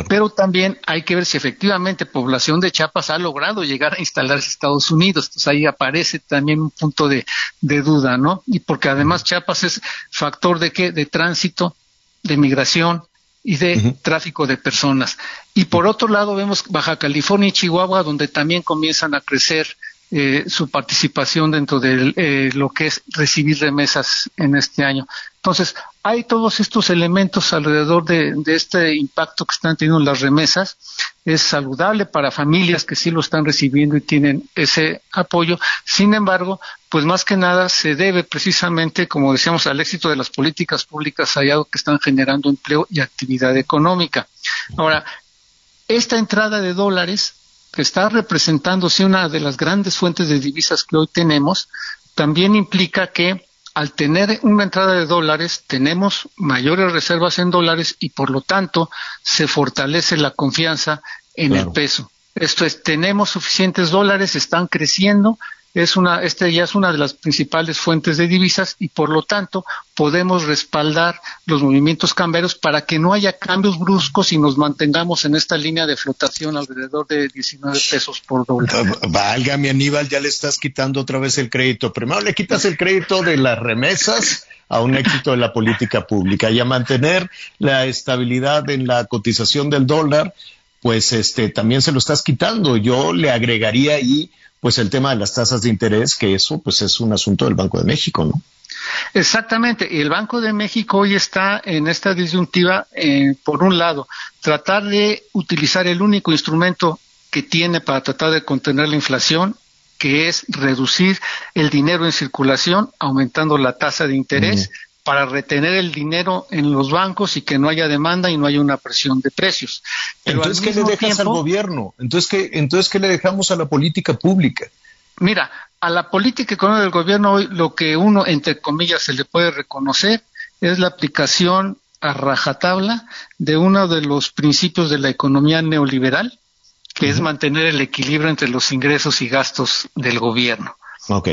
Pero también hay que ver si efectivamente población de Chiapas ha logrado llegar a instalarse en Estados Unidos. Entonces ahí aparece también un punto de, duda, ¿no? Y porque además Chiapas es factor de qué? De tránsito, de migración y de tráfico de personas. Y por otro lado vemos Baja California y Chihuahua, donde también comienzan a crecer eh, su participación dentro de eh, lo que es recibir remesas en este año. Entonces, hay todos estos elementos alrededor de, este impacto que están teniendo las remesas. Es saludable para familias que sí lo están recibiendo y tienen ese apoyo. Sin embargo, pues más que nada se debe precisamente, como decíamos, al éxito de las políticas públicas hallado que están generando empleo y actividad económica. Ahora, esta entrada de dólares que está representándose una de las grandes fuentes de divisas que hoy tenemos, también implica que al tener una entrada de dólares tenemos mayores reservas en dólares y por lo tanto se fortalece la confianza en el peso. Esto es, tenemos suficientes dólares, están creciendo es una, este ya es una de las principales fuentes de divisas y por lo tanto podemos respaldar los movimientos cambiarios para que no haya cambios bruscos y nos mantengamos en esta línea de flotación alrededor de 19 pesos por dólar. Valga mi Aníbal, ya le estás quitando otra vez el crédito. Primero le quitas el crédito de las remesas a un éxito de la política pública y a mantener la estabilidad en la cotización del dólar, pues este también se lo estás quitando. Yo le agregaría ahí pues el tema de las tasas de interés, que eso pues es un asunto del Banco de México, ¿no? Exactamente, y el Banco de México hoy está en esta disyuntiva, eh, por un lado, tratar de utilizar el único instrumento que tiene para tratar de contener la inflación, que es reducir el dinero en circulación, aumentando la tasa de interés, para retener el dinero en los bancos y que no haya demanda y no haya una presión de precios. entonces, ¿qué le dejas al gobierno? Entonces ¿qué, entonces, ¿qué le dejamos a la política pública? Mira, a la política económica del gobierno hoy lo que uno, entre comillas, se le puede reconocer es la aplicación a rajatabla de uno de los principios de la economía neoliberal, que es mantener el equilibrio entre los ingresos y gastos del gobierno.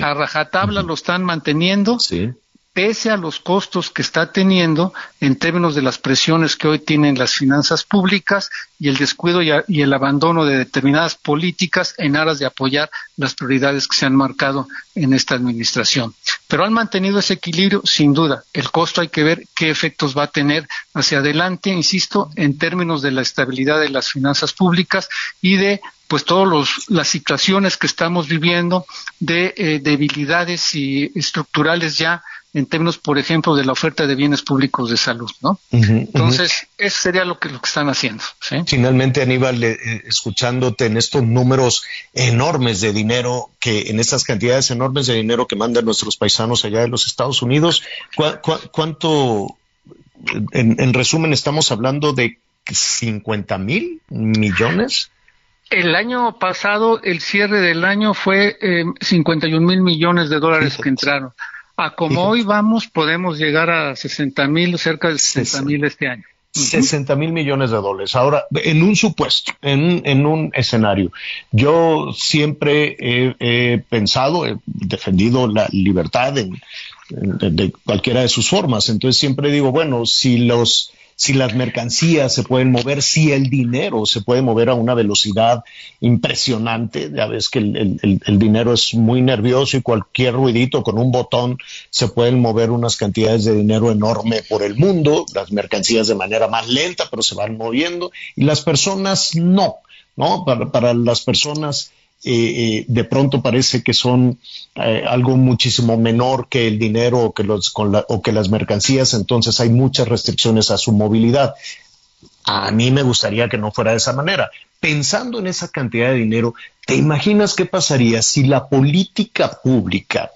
A rajatabla lo están manteniendo. Sí pese a los costos que está teniendo en términos de las presiones que hoy tienen las finanzas públicas y el descuido y, el abandono de determinadas políticas en aras de apoyar las prioridades que se han marcado en esta administración. Pero han mantenido ese equilibrio, sin duda. El costo hay que ver qué efectos va a tener hacia adelante, insisto, en términos de la estabilidad de las finanzas públicas y de pues todas las situaciones que estamos viviendo de eh, debilidades y estructurales ya en términos, por ejemplo, de la oferta de bienes públicos de salud, ¿no? Entonces, eso sería lo que, lo que están haciendo. Finalmente, Aníbal, eh, escuchándote en estos números enormes de dinero, que en estas cantidades enormes de dinero que mandan nuestros paisanos allá de los Estados Unidos, cuánto, en, resumen, estamos hablando de 50 mil millones? El año pasado, el cierre del año fue eh, 51 mil millones de dólares que entraron. A como hoy vamos, podemos llegar a 60 mil, cerca de 60 mil este año. 60 mil millones de dólares. Ahora, en un supuesto, en, un escenario, yo siempre he, pensado, he defendido la libertad de cualquiera de sus formas. Entonces siempre digo, bueno, si los si las mercancías se pueden mover, si el dinero se puede mover a una velocidad impresionante. Ya ves que el, dinero es muy nervioso y cualquier ruidito con un botón se pueden mover unas cantidades de dinero enorme por el mundo, las mercancías de manera más lenta, pero se van moviendo y las personas no. ¿no? Para, para las personas eh, eh, de pronto parece que son eh, algo muchísimo menor que el dinero o que, los, o que las mercancías, entonces hay muchas restricciones a su movilidad. A mí me gustaría que no fuera de esa manera. Pensando en esa cantidad de dinero, ¿te imaginas qué pasaría si la política pública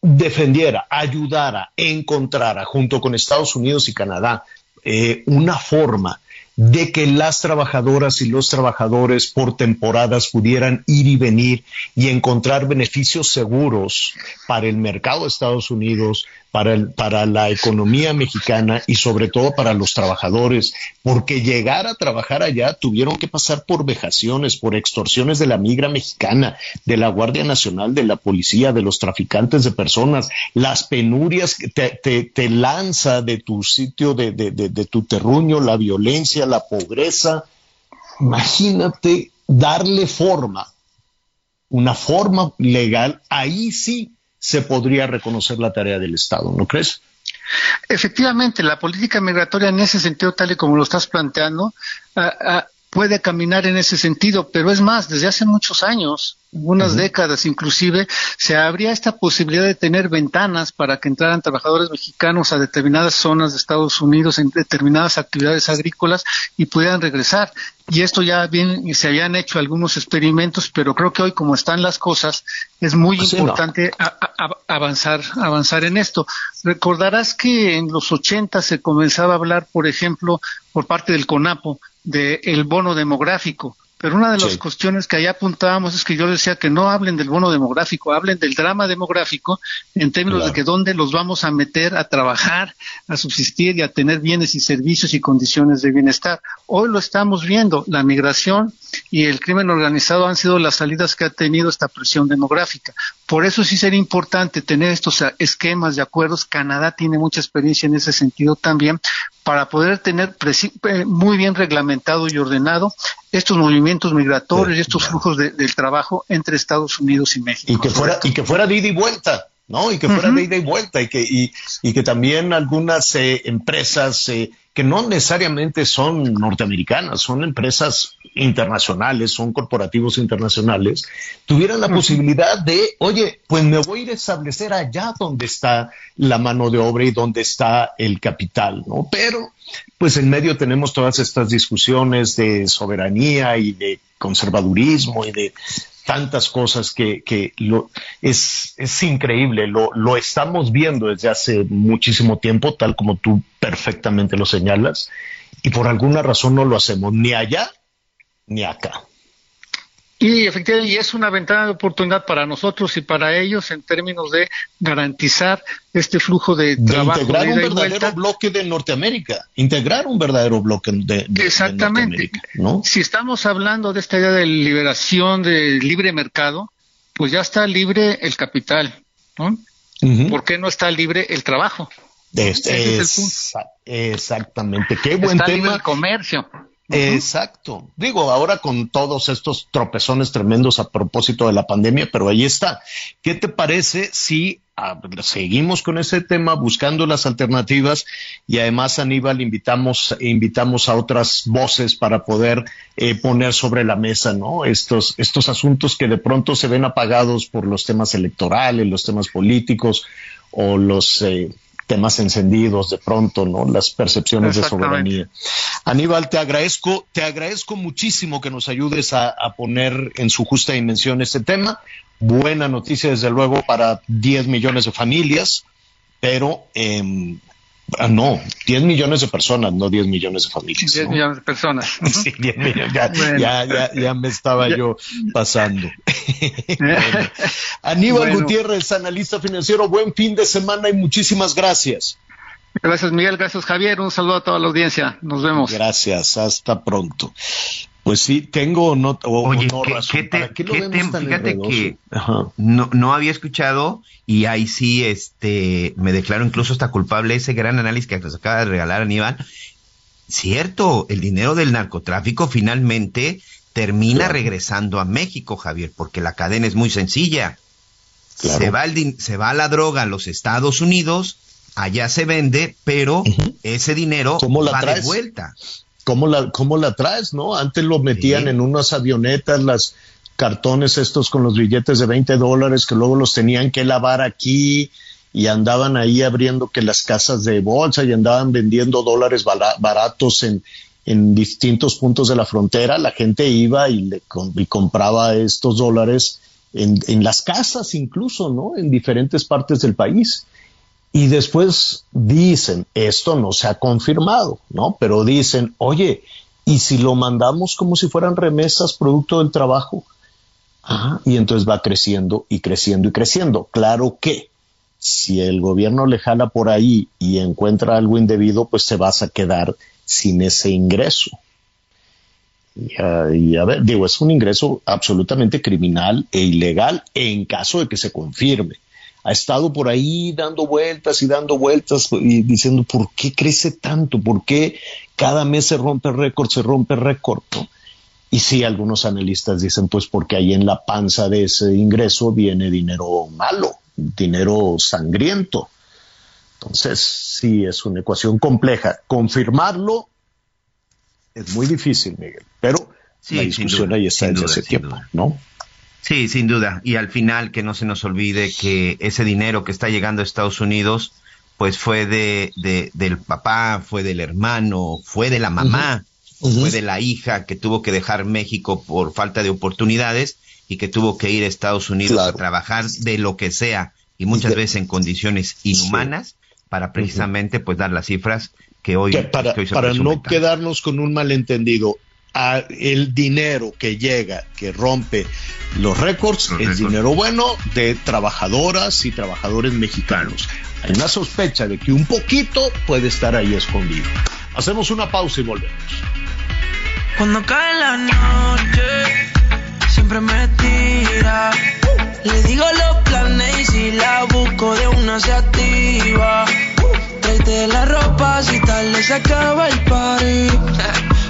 defendiera, ayudara, encontrara, junto con Estados Unidos y Canadá, una forma de que las trabajadoras y los trabajadores por temporadas pudieran ir y venir y encontrar beneficios seguros para el mercado de Estados Unidos, para, el, para la economía mexicana y sobre todo para los trabajadores, porque llegar a trabajar allá tuvieron que pasar por vejaciones, por extorsiones de la migra mexicana, de la Guardia Nacional, de la policía, de los traficantes de personas, las penurias que te, lanza de tu sitio, de, de tu terruño, la violencia, la pobreza. Imagínate darle forma, una forma legal, ahí sí se podría reconocer la tarea del Estado, ¿no crees? Efectivamente, la política migratoria en ese sentido, tal y como lo estás planteando, ah, ah, puede caminar en ese sentido, pero es más, desde hace muchos años unas décadas inclusive, se abría esta posibilidad de tener ventanas para que entraran trabajadores mexicanos a determinadas zonas de Estados Unidos en determinadas actividades agrícolas y pudieran regresar. Y esto ya bien se habían hecho algunos experimentos, pero creo que hoy como están las cosas es muy pues importante avanzar avanzar en esto. Recordarás que en los 80 se comenzaba a hablar, por ejemplo, por parte del CONAPO del bono demográfico pero una de las cuestiones que allá apuntábamos es que yo decía que no hablen del bono demográfico, hablen del drama demográfico en términos de que dónde los vamos a meter a trabajar, a subsistir y a tener bienes y servicios y condiciones de bienestar. Hoy lo estamos viendo, la migración y el crimen organizado han sido las salidas que ha tenido esta presión demográfica. Por eso sí sería importante tener estos esquemas de acuerdos. Canadá tiene mucha experiencia en ese sentido también para poder tener eh, muy bien reglamentado y ordenado estos movimientos migratorios y estos flujos del trabajo entre Estados Unidos y México. Y que fuera, y que fuera de ida y vuelta. ¿No? Y que fuera de ida y vuelta y que, y, y que también algunas eh, empresas eh, que no necesariamente son norteamericanas, son empresas internacionales, son corporativos internacionales, tuvieran la posibilidad de, oye, pues me voy a ir a establecer allá donde está la mano de obra y donde está el capital, ¿no? Pero, pues en medio tenemos todas estas discusiones de soberanía y de conservadurismo y de tantas cosas que, que lo, es, es increíble, lo, lo estamos viendo desde hace muchísimo tiempo, tal como tú perfectamente lo señalas, y por alguna razón no lo hacemos ni allá ni acá. Y efectivamente, y es una ventana de oportunidad para nosotros y para ellos en términos de garantizar este flujo de, trabajo. Integrar un verdadero bloque de Norteamérica, integrar un verdadero bloque de, Exactamente. ¿no? Si estamos hablando de esta idea de liberación de libre mercado, pues ya está libre el capital, ¿no? ¿Por qué no está libre el trabajo? Este es, Exactamente. Qué buen está tema. Libre el comercio. Exacto. Digo, ahora con todos estos tropezones tremendos a propósito de la pandemia, pero ahí está. ¿Qué te parece si ah, seguimos con ese tema buscando las alternativas y además Aníbal invitamos invitamos a otras voces para poder eh, poner sobre la mesa, ¿no? Estos estos asuntos que de pronto se ven apagados por los temas electorales, los temas políticos o los eh, temas encendidos de pronto, ¿no? Las percepciones de soberanía. Aníbal, te agradezco, te agradezco muchísimo que nos ayudes a, poner en su justa dimensión este tema. Buena noticia, desde luego, para 10 millones de familias, pero eh, Ah, no, 10 millones de personas, no 10 millones de familias. 10 millones de personas. sí, 10 millones, ya, ya, ya, me estaba yo pasando. Aníbal Gutiérrez, analista financiero, buen fin de semana y muchísimas gracias. Gracias Miguel, gracias Javier, un saludo a toda la audiencia, nos vemos. Gracias, hasta pronto. Pues sí, tengo no, Oye, ¿qué, fíjate que no, no había escuchado y ahí sí este, me declaro incluso hasta culpable ese gran análisis que nos acaba de regalar Aníbal. Cierto, el dinero del narcotráfico finalmente termina regresando a México, Javier, porque la cadena es muy sencilla. Se, va el se va la droga a los Estados Unidos, allá se vende, pero ese dinero va de vuelta. ¿Cómo la, ¿Cómo la traes, no? Antes lo metían en unas avionetas, las cartones estos con los billetes de 20 dólares que luego los tenían que lavar aquí y andaban ahí abriendo que las casas de bolsa y andaban vendiendo dólares baratos en, en distintos puntos de la frontera. La gente iba y, le, y compraba estos dólares en, en las casas incluso, ¿no? En diferentes partes del país. Y después dicen, esto no se ha confirmado, ¿no? Pero dicen, oye, ¿y si lo mandamos como si fueran remesas producto del trabajo? Ah, y entonces va creciendo y creciendo y creciendo. Claro que Si el gobierno le jala por ahí y encuentra algo indebido, pues se vas a quedar sin ese ingreso. Y, a ver, digo, es un ingreso absolutamente criminal e ilegal en caso de que se confirme. Ha estado por ahí dando vueltas y dando vueltas y diciendo, ¿por qué crece tanto? ¿Por qué cada mes se rompe récord, se rompe récord? Y sí, algunos analistas dicen, pues porque ahí en la panza de ese ingreso viene dinero malo, dinero sangriento. Entonces, sí, es una ecuación compleja. Confirmarlo es muy difícil, Miguel, pero la discusión ahí está desde hace tiempo, ¿no? Sí, sin duda. Y al final, que no se nos olvide que ese dinero que está llegando a Estados Unidos, pues fue de, del papá, fue del hermano, fue de la mamá, fue de la hija que tuvo que dejar México por falta de oportunidades y que tuvo que ir a Estados Unidos a trabajar de lo que sea y muchas veces en condiciones inhumanas para precisamente pues dar las cifras que hoy para, para no quedarnos con un malentendido el dinero que llega, que rompe los récords, es dinero bueno de trabajadoras y trabajadores mexicanos. Hay una sospecha de que un poquito puede estar ahí escondido. Hacemos una pausa y volvemos. Cuando cae la noche, siempre me tira. Le digo los planes y si la busco de una se activa. Tráete la ropa si tal le acaba el party.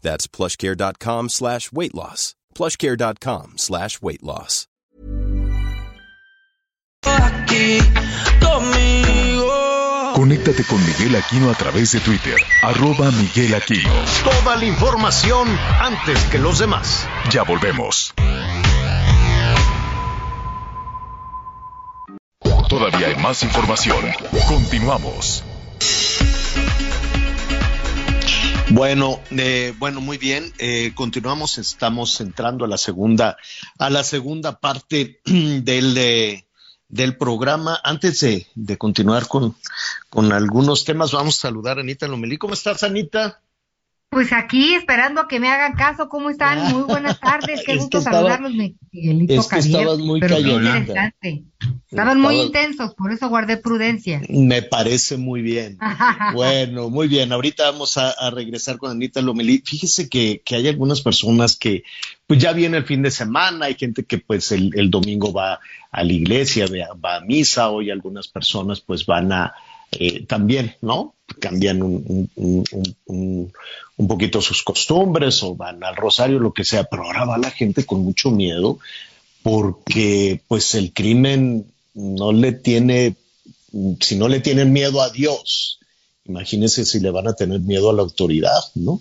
That's plushcare.com slash weight loss. plushcare.com slash weight loss. Conéctate con Miguel Aquino a través de Twitter, arroba Miguel Aquino. Toda la información antes que los demás. Ya volvemos. Todavía hay más información. Continuamos. Bueno, eh, bueno, muy bien. Eh, continuamos. Estamos entrando a la segunda, a la segunda parte del eh, del programa. Antes de, de continuar con, con algunos temas, vamos a saludar a Anita Lomelí. ¿Cómo estás, Anita? Pues aquí esperando a que me hagan caso, ¿cómo están? Muy buenas tardes, qué gusto saludarlos, Miguelito Es que estabas muy pero. Estaban muy intensos, por eso guardé prudencia. Me parece muy bien. bueno, muy bien. Ahorita vamos a, regresar con Anita Lomelí. Fíjese que, que, hay algunas personas que, pues ya viene el fin de semana, hay gente que pues el, el domingo va a la iglesia, va a misa, hoy algunas personas pues van a eh, también, ¿no? Cambian un, un, un, poquito sus costumbres o van al rosario, lo que sea, pero ahora va la gente con mucho miedo porque pues el crimen no le tiene, si no le tienen miedo a Dios, imagínense si le van a tener miedo a la autoridad, ¿no?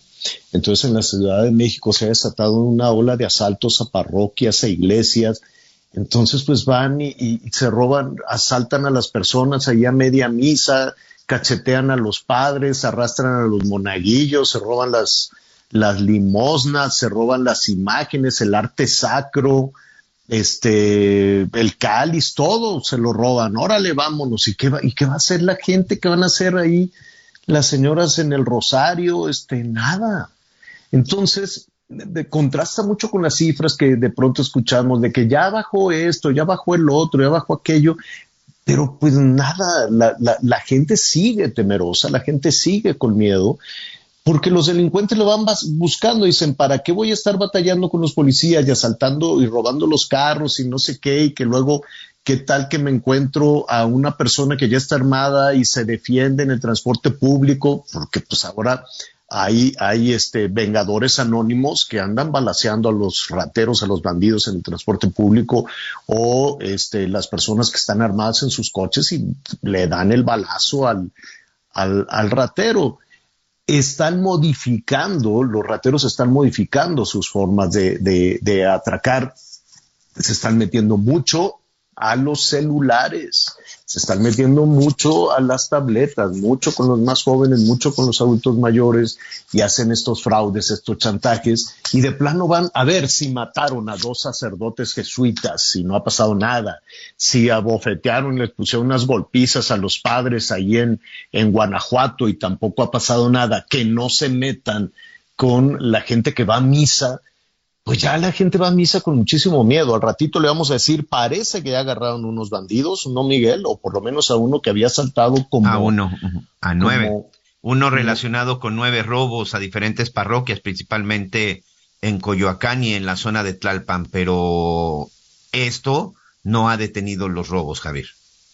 Entonces en la Ciudad de México se ha desatado una ola de asaltos a parroquias, e iglesias, entonces, pues van y, se roban, asaltan a las personas ahí a media misa, cachetean a los padres, arrastran a los monaguillos, se roban las, las limosnas, se roban las imágenes, el arte sacro, este, el cáliz, todo se lo roban. Órale, vámonos. ¿Y qué va, y qué va a hacer la gente? ¿Qué van a hacer ahí las señoras en el rosario? Este, nada. Entonces, contrasta mucho con las cifras que de pronto escuchamos de que ya bajó esto, ya bajó el otro, ya bajó aquello, pero pues nada, la, la, gente sigue temerosa, la gente sigue con miedo, porque los delincuentes lo van buscando, dicen, ¿para qué voy a estar batallando con los policías y asaltando y robando los carros y no sé qué, y que luego, qué tal que me encuentro a una persona que ya está armada y se defiende en el transporte público, porque pues ahora hay, hay este, vengadores anónimos que andan balaseando a los rateros, a los bandidos en el transporte público o este, las personas que están armadas en sus coches y le dan el balazo al, ratero. Están modificando, los rateros están modificando sus formas de atracar, se están metiendo mucho a los celulares. Se están metiendo mucho a las tabletas, mucho con los más jóvenes, mucho con los adultos mayores y hacen estos fraudes, estos chantajes y de plano van a ver si mataron a dos sacerdotes jesuitas, si no ha pasado nada, si abofetearon les pusieron unas golpizas a los padres ahí en, en Guanajuato y tampoco ha pasado nada, que no se metan con la gente que va a misa pues ya la gente va a misa con muchísimo miedo. Al ratito le vamos a decir, parece que ya agarraron unos bandidos, no Miguel, o por lo menos a uno que había saltado como... A uno, a nueve. uno relacionado con nueve robos a diferentes parroquias, principalmente en Coyoacán y en la zona de Tlalpan, pero esto no ha detenido los robos, Javier.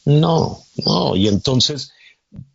No, no, y entonces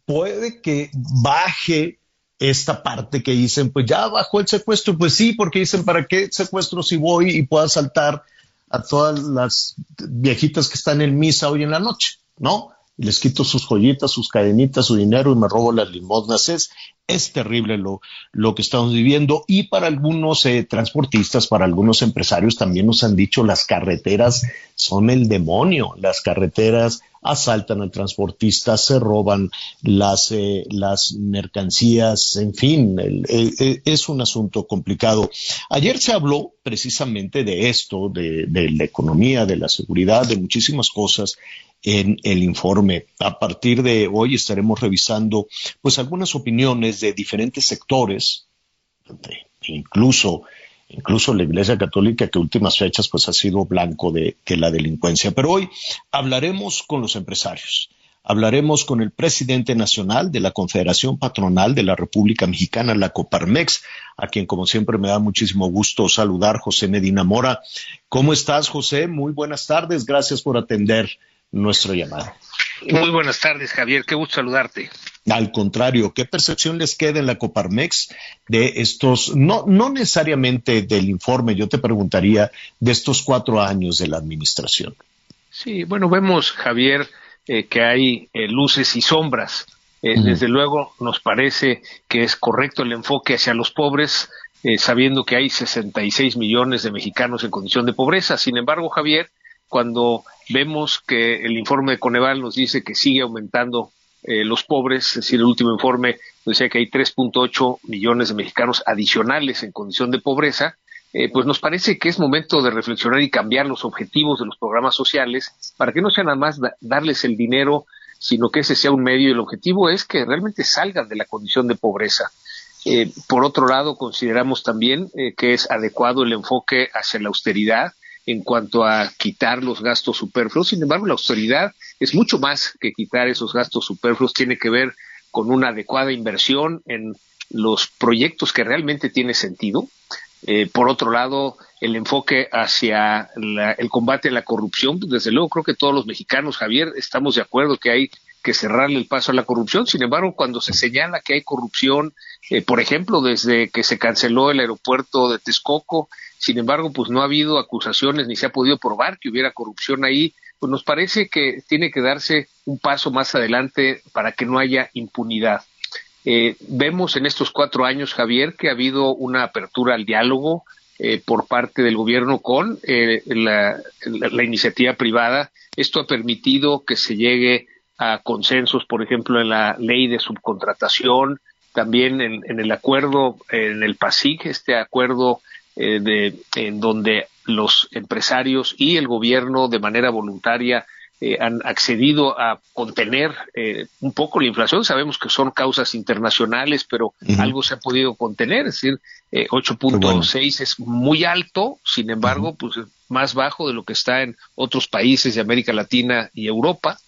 puede que baje esta parte que dicen, pues ya bajó el secuestro, pues sí, porque dicen, ¿para qué secuestro si voy y puedo asaltar a todas las viejitas que están en misa hoy en la noche? ¿No? Les quito sus joyitas, sus cadenitas, su dinero y me robo las limosnas. Es, es terrible lo, lo que estamos viviendo y para algunos eh, transportistas, para algunos empresarios también nos han dicho las carreteras son el demonio, las carreteras asaltan al transportista, se roban las, eh, las mercancías, en fin, es un asunto complicado. Ayer se habló precisamente de esto, de, de la economía, de la seguridad, de muchísimas cosas en el informe. A partir de hoy estaremos revisando pues algunas opiniones de diferentes sectores, incluso incluso la Iglesia Católica que últimas fechas pues ha sido blanco de, la delincuencia. Pero hoy hablaremos con los empresarios. Hablaremos con el presidente nacional de la Confederación Patronal de la República Mexicana, la Coparmex, a quien como siempre me da muchísimo gusto saludar, José Medina Mora. ¿Cómo estás, José? Muy buenas tardes. Gracias por atender nuestro llamado. Muy buenas tardes, Javier. Qué gusto saludarte. Al contrario, ¿qué percepción les queda en la Coparmex de estos, no, no necesariamente del informe, yo te preguntaría, de estos cuatro años de la administración? Sí, bueno, vemos, Javier, eh, que hay eh, luces y sombras. Eh, desde luego, nos parece que es correcto el enfoque hacia los pobres, sabiendo que hay 66 millones de mexicanos en condición de pobreza. Sin embargo, Javier, cuando vemos que el informe de Coneval nos dice que sigue aumentando eh, los pobres, es decir, el último informe decía que hay 3.8 millones de mexicanos adicionales en condición de pobreza, eh, pues nos parece que es momento de reflexionar y cambiar los objetivos de los programas sociales para que no sea nada más darles el dinero, sino que ese sea un medio y el objetivo es que realmente salgan de la condición de pobreza. Eh, por otro lado, consideramos también que es adecuado el enfoque hacia la austeridad, en cuanto a quitar los gastos superfluos. Sin embargo, la austeridad es mucho más que quitar esos gastos superfluos, tiene que ver con una adecuada inversión en los proyectos que realmente tiene sentido. Eh, por otro lado, el enfoque hacia el combate a la corrupción, desde luego creo que todos los mexicanos, Javier, estamos de acuerdo que hay que cerrarle el paso a la corrupción. Sin embargo, cuando se señala que hay corrupción, eh, por ejemplo, desde que se canceló el aeropuerto de Texcoco, sin embargo, pues no ha habido acusaciones ni se ha podido probar que hubiera corrupción ahí, pues nos parece que tiene que darse un paso más adelante para que no haya impunidad. Eh, vemos en estos cuatro años, Javier, que ha habido una apertura al diálogo eh, por parte del gobierno con eh, la, iniciativa privada. Esto ha permitido que se llegue a consensos, por ejemplo, en la ley de subcontratación, también en, en el acuerdo, en el PASIC, este acuerdo eh, de, en donde los empresarios y el gobierno de manera voluntaria eh, han accedido a contener eh, un poco la inflación. Sabemos que son causas internacionales, pero algo se ha podido contener, es decir, 8.6 es muy alto, sin embargo, pues más bajo de lo que está en otros países de América Latina y Europa.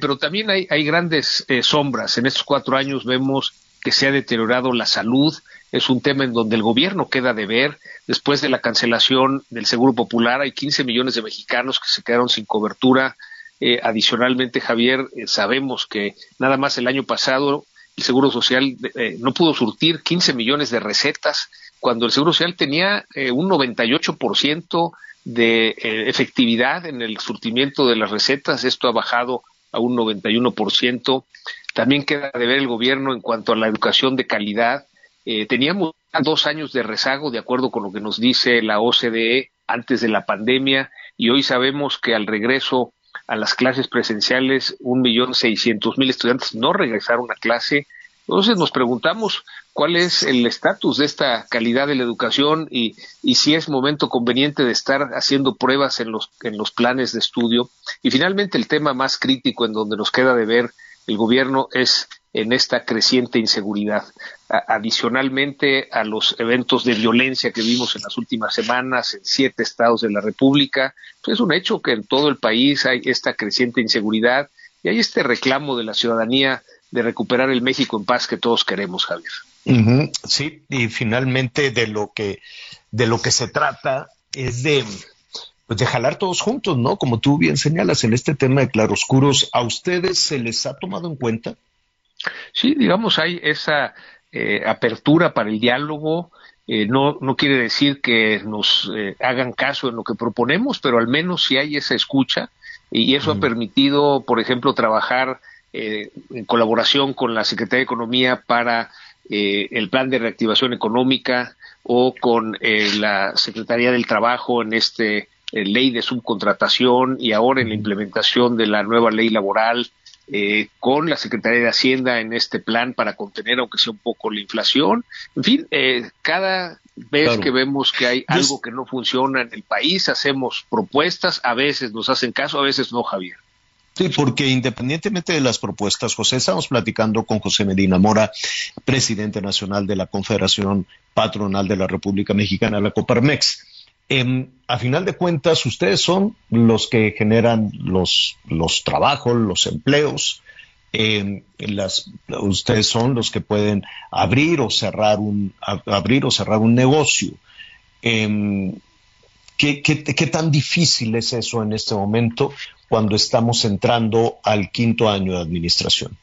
pero también hay, hay grandes sombras. En estos cuatro años vemos que se ha deteriorado la salud, es un tema en donde el gobierno queda de ver. Después de la cancelación del Seguro Popular, hay 15 millones de mexicanos que se quedaron sin cobertura. Eh, adicionalmente, Javier, eh, sabemos que nada más el año pasado el Seguro Social eh, no pudo surtir 15 millones de recetas, cuando el Seguro Social tenía un 98% de efectividad en el surtimiento de las recetas. Esto ha bajado a un 91%. También queda de ver el gobierno en cuanto a la educación de calidad eh, teníamos dos años de rezago, de acuerdo con lo que nos dice la OCDE antes de la pandemia, y hoy sabemos que al regreso a las clases presenciales, un millón seiscientos mil estudiantes no regresaron a clase. Entonces nos preguntamos cuál es el estatus de esta calidad de la educación y, y, si es momento conveniente de estar haciendo pruebas en los, en los planes de estudio. Y finalmente el tema más crítico en donde nos queda de ver el gobierno es en esta creciente inseguridad. Adicionalmente a los eventos de violencia que vimos en las últimas semanas en siete estados de la República, pues es un hecho que en todo el país hay esta creciente inseguridad y hay este reclamo de la ciudadanía de recuperar el México en paz que todos queremos, Javier. Sí, y finalmente de lo que de lo que se trata es de pues de jalar todos juntos, ¿no? Como tú bien señalas en este tema de claroscuros, ¿a ustedes se les ha tomado en cuenta? Sí, digamos, hay esa eh, apertura para el diálogo. Eh, no, no quiere decir que nos eh, hagan caso en lo que proponemos, pero al menos sí hay esa escucha y eso ha permitido, por ejemplo, trabajar en colaboración con la Secretaría de Economía para el plan de reactivación económica o con la Secretaría del Trabajo en este ley de subcontratación y ahora en la implementación de la nueva ley laboral eh, con la Secretaría de Hacienda en este plan para contener, aunque sea un poco, la inflación. En fin, eh, cada vez que vemos que hay algo que no funciona en el país, hacemos propuestas, a veces nos hacen caso, a veces no, Javier. Sí, porque independientemente de las propuestas, José, estamos platicando con José Medina Mora, presidente nacional de la Confederación Patronal de la República Mexicana, la Coparmex. Em, a final de cuentas, ustedes son los que generan los, los trabajos, los empleos. Eh, ustedes son los que pueden abrir o cerrar un, abrir o cerrar un negocio. Em, ¿qué, qué, qué tan difícil es eso en este momento cuando estamos entrando al quinto año de administración?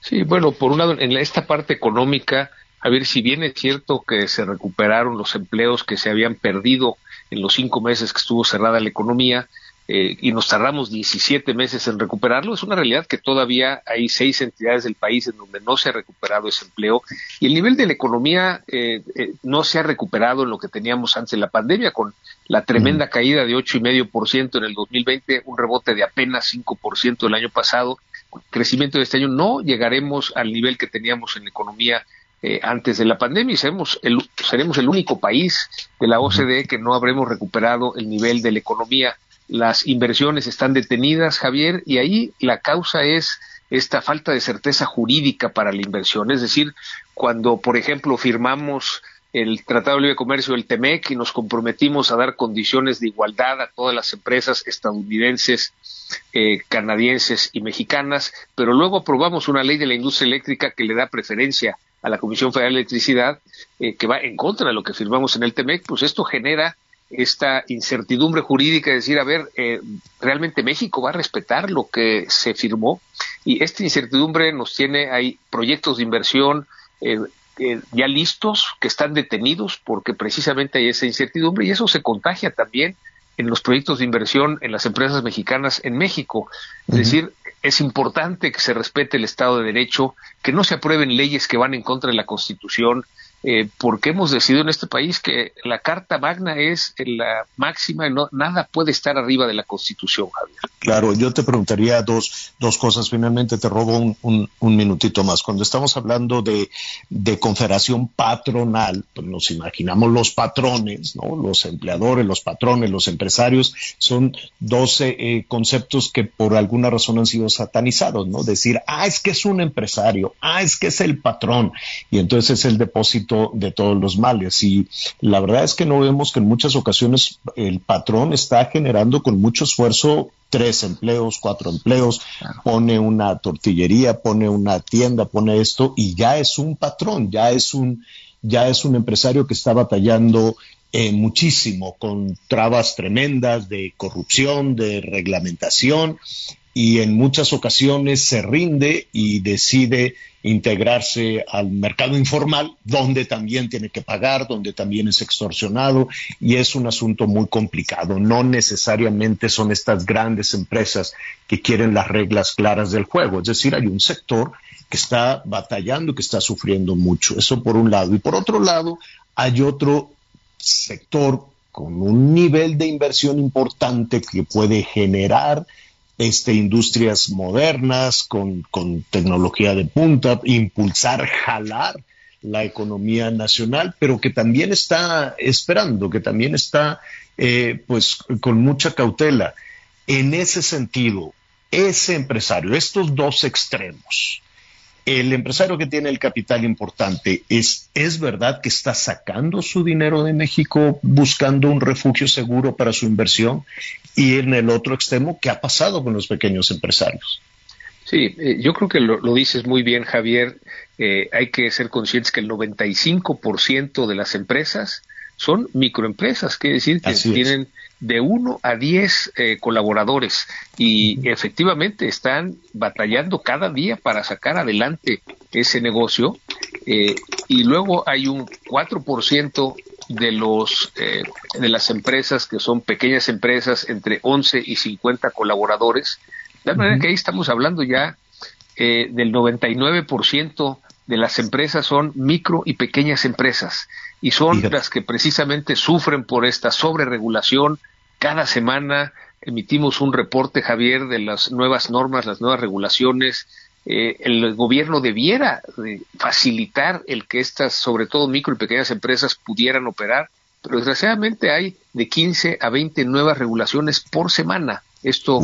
Sí, bueno, por un lado, en esta parte económica, a ver si bien es cierto que se recuperaron los empleos que se habían perdido en los cinco meses que estuvo cerrada la economía eh, y nos tardamos 17 meses en recuperarlo. Es una realidad que todavía hay seis entidades del país en donde no se ha recuperado ese empleo y el nivel de la economía eh, eh, no se ha recuperado en lo que teníamos antes de la pandemia, con la tremenda caída de ocho y medio por ciento en el 2020, un rebote de apenas 5 por ciento el año pasado. Con el crecimiento de este año no llegaremos al nivel que teníamos en la economía eh, antes de la pandemia y seremos el, seremos el único país de la OCDE que no habremos recuperado el nivel de la economía. Las inversiones están detenidas, Javier, y ahí la causa es esta falta de certeza jurídica para la inversión. Es decir, cuando, por ejemplo, firmamos el Tratado de Libre Comercio del TEMEC y nos comprometimos a dar condiciones de igualdad a todas las empresas estadounidenses, eh, canadienses y mexicanas, pero luego aprobamos una ley de la industria eléctrica que le da preferencia a la Comisión Federal de Electricidad, eh, que va en contra de lo que firmamos en el TEMEC, pues esto genera esta incertidumbre jurídica de decir, a ver, eh, realmente México va a respetar lo que se firmó y esta incertidumbre nos tiene, hay proyectos de inversión eh, ya listos que están detenidos porque precisamente hay esa incertidumbre y eso se contagia también en los proyectos de inversión en las empresas mexicanas en México. Es decir, es importante que se respete el Estado de Derecho, que no se aprueben leyes que van en contra de la Constitución, eh, porque hemos decidido en este país que la Carta Magna es la máxima no, nada puede estar arriba de la Constitución, Javier. Claro, yo te preguntaría dos, dos cosas. Finalmente te robo un, un, minutito más. Cuando estamos hablando de, de confederación patronal, pues nos imaginamos los patrones, ¿no? Los empleadores, los patrones, los empresarios, son dos eh, conceptos que por alguna razón han sido satanizados, ¿no? Decir, ah, es que es un empresario, ah, es que es el patrón, y entonces es el depósito de todos los males. Y la verdad es que no vemos que en muchas ocasiones el patrón está generando con mucho esfuerzo tres empleos, cuatro empleos, pone una tortillería, pone una tienda, pone esto y ya es un patrón, ya es un, ya es un empresario que está batallando eh, muchísimo con trabas tremendas de corrupción, de reglamentación y en muchas ocasiones se rinde y decide integrarse al mercado informal, donde también tiene que pagar, donde también es extorsionado, y es un asunto muy complicado. No necesariamente son estas grandes empresas que quieren las reglas claras del juego, es decir, hay un sector que está batallando, que está sufriendo mucho. Eso por un lado. Y por otro lado, hay otro sector con un nivel de inversión importante que puede generar este, industrias modernas, con, con tecnología de punta, impulsar, jalar la economía nacional, pero que también está esperando, que también está eh, pues con mucha cautela. En ese sentido, ese empresario, estos dos extremos, el empresario que tiene el capital importante, ¿es, ¿es verdad que está sacando su dinero de México buscando un refugio seguro para su inversión? Y en el otro extremo, ¿qué ha pasado con los pequeños empresarios? Sí, eh, yo creo que lo, dices muy bien, Javier. Eh, hay que ser conscientes que el 95% de las empresas son microempresas, quiere decir que tienen de uno a diez eh, colaboradores. Y efectivamente están batallando cada día para sacar adelante ese negocio. Y luego hay un 4% de los de las empresas que son pequeñas empresas entre 11 y 50 colaboradores. De manera que ahí estamos hablando ya eh, del 99% de las empresas son micro y pequeñas empresas. Y son las que precisamente sufren por esta sobreregulación. Cada semana emitimos un reporte, Javier, de las nuevas normas, las nuevas regulaciones. Eh, el gobierno debiera facilitar el que estas, sobre todo micro y pequeñas empresas, pudieran operar, pero desgraciadamente hay de 15 a 20 nuevas regulaciones por semana. Esto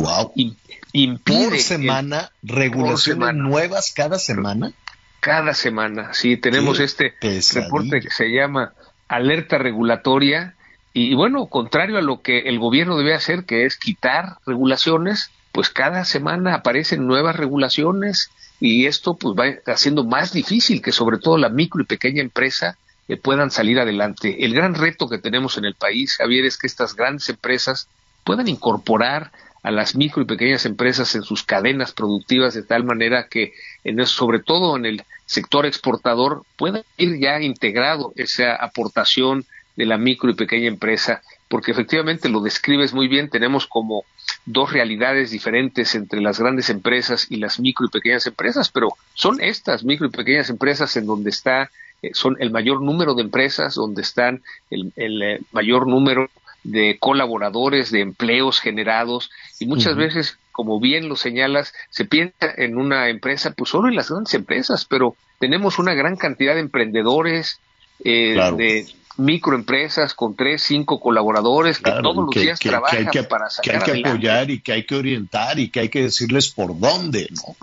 impide. Por semana, regulaciones nuevas cada semana. Cada semana, sí, tenemos este reporte que se llama alerta regulatoria y, bueno, contrario a lo que el gobierno debe hacer, que es quitar regulaciones, pues cada semana aparecen nuevas regulaciones y esto pues va haciendo más difícil que sobre todo la micro y pequeña empresa eh, puedan salir adelante. El gran reto que tenemos en el país, Javier, es que estas grandes empresas puedan incorporar a las micro y pequeñas empresas en sus cadenas productivas de tal manera que en sobre todo en el sector exportador pueda ir ya integrado esa aportación de la micro y pequeña empresa porque efectivamente lo describes muy bien tenemos como dos realidades diferentes entre las grandes empresas y las micro y pequeñas empresas pero son estas micro y pequeñas empresas en donde está eh, son el mayor número de empresas donde están el, el eh, mayor número de colaboradores, de empleos generados y muchas veces, como bien lo señalas, se piensa en una empresa, pues solo en las grandes empresas, pero tenemos una gran cantidad de emprendedores, eh, de microempresas con tres, cinco colaboradores que todos los días trabajan para sacar Que hay que apoyar y que hay que orientar y que hay que decirles por dónde, ¿no?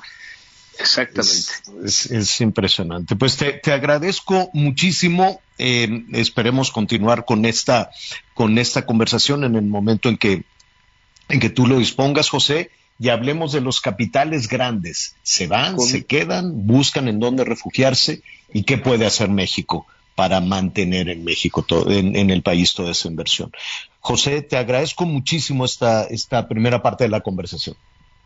Exactamente. Es, impresionante. Pues te, agradezco muchísimo. Eh, esperemos continuar con esta, con esta conversación en el momento en que, en que tú lo dispongas, José, y hablemos de los capitales grandes. Se van, se quedan, buscan en dónde refugiarse y qué puede hacer México para mantener en México, todo, en, en, el país toda esa inversión. José, te agradezco muchísimo esta, esta primera parte de la conversación.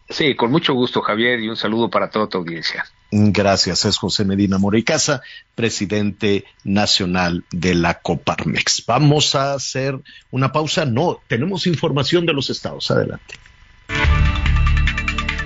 Sí, con mucho gusto, Javier, y un saludo para toda tu audiencia. Gracias, es José Medina Moricasa, presidente nacional de la Coparmex. Vamos a hacer una pausa. No, tenemos información de los estados. Adelante.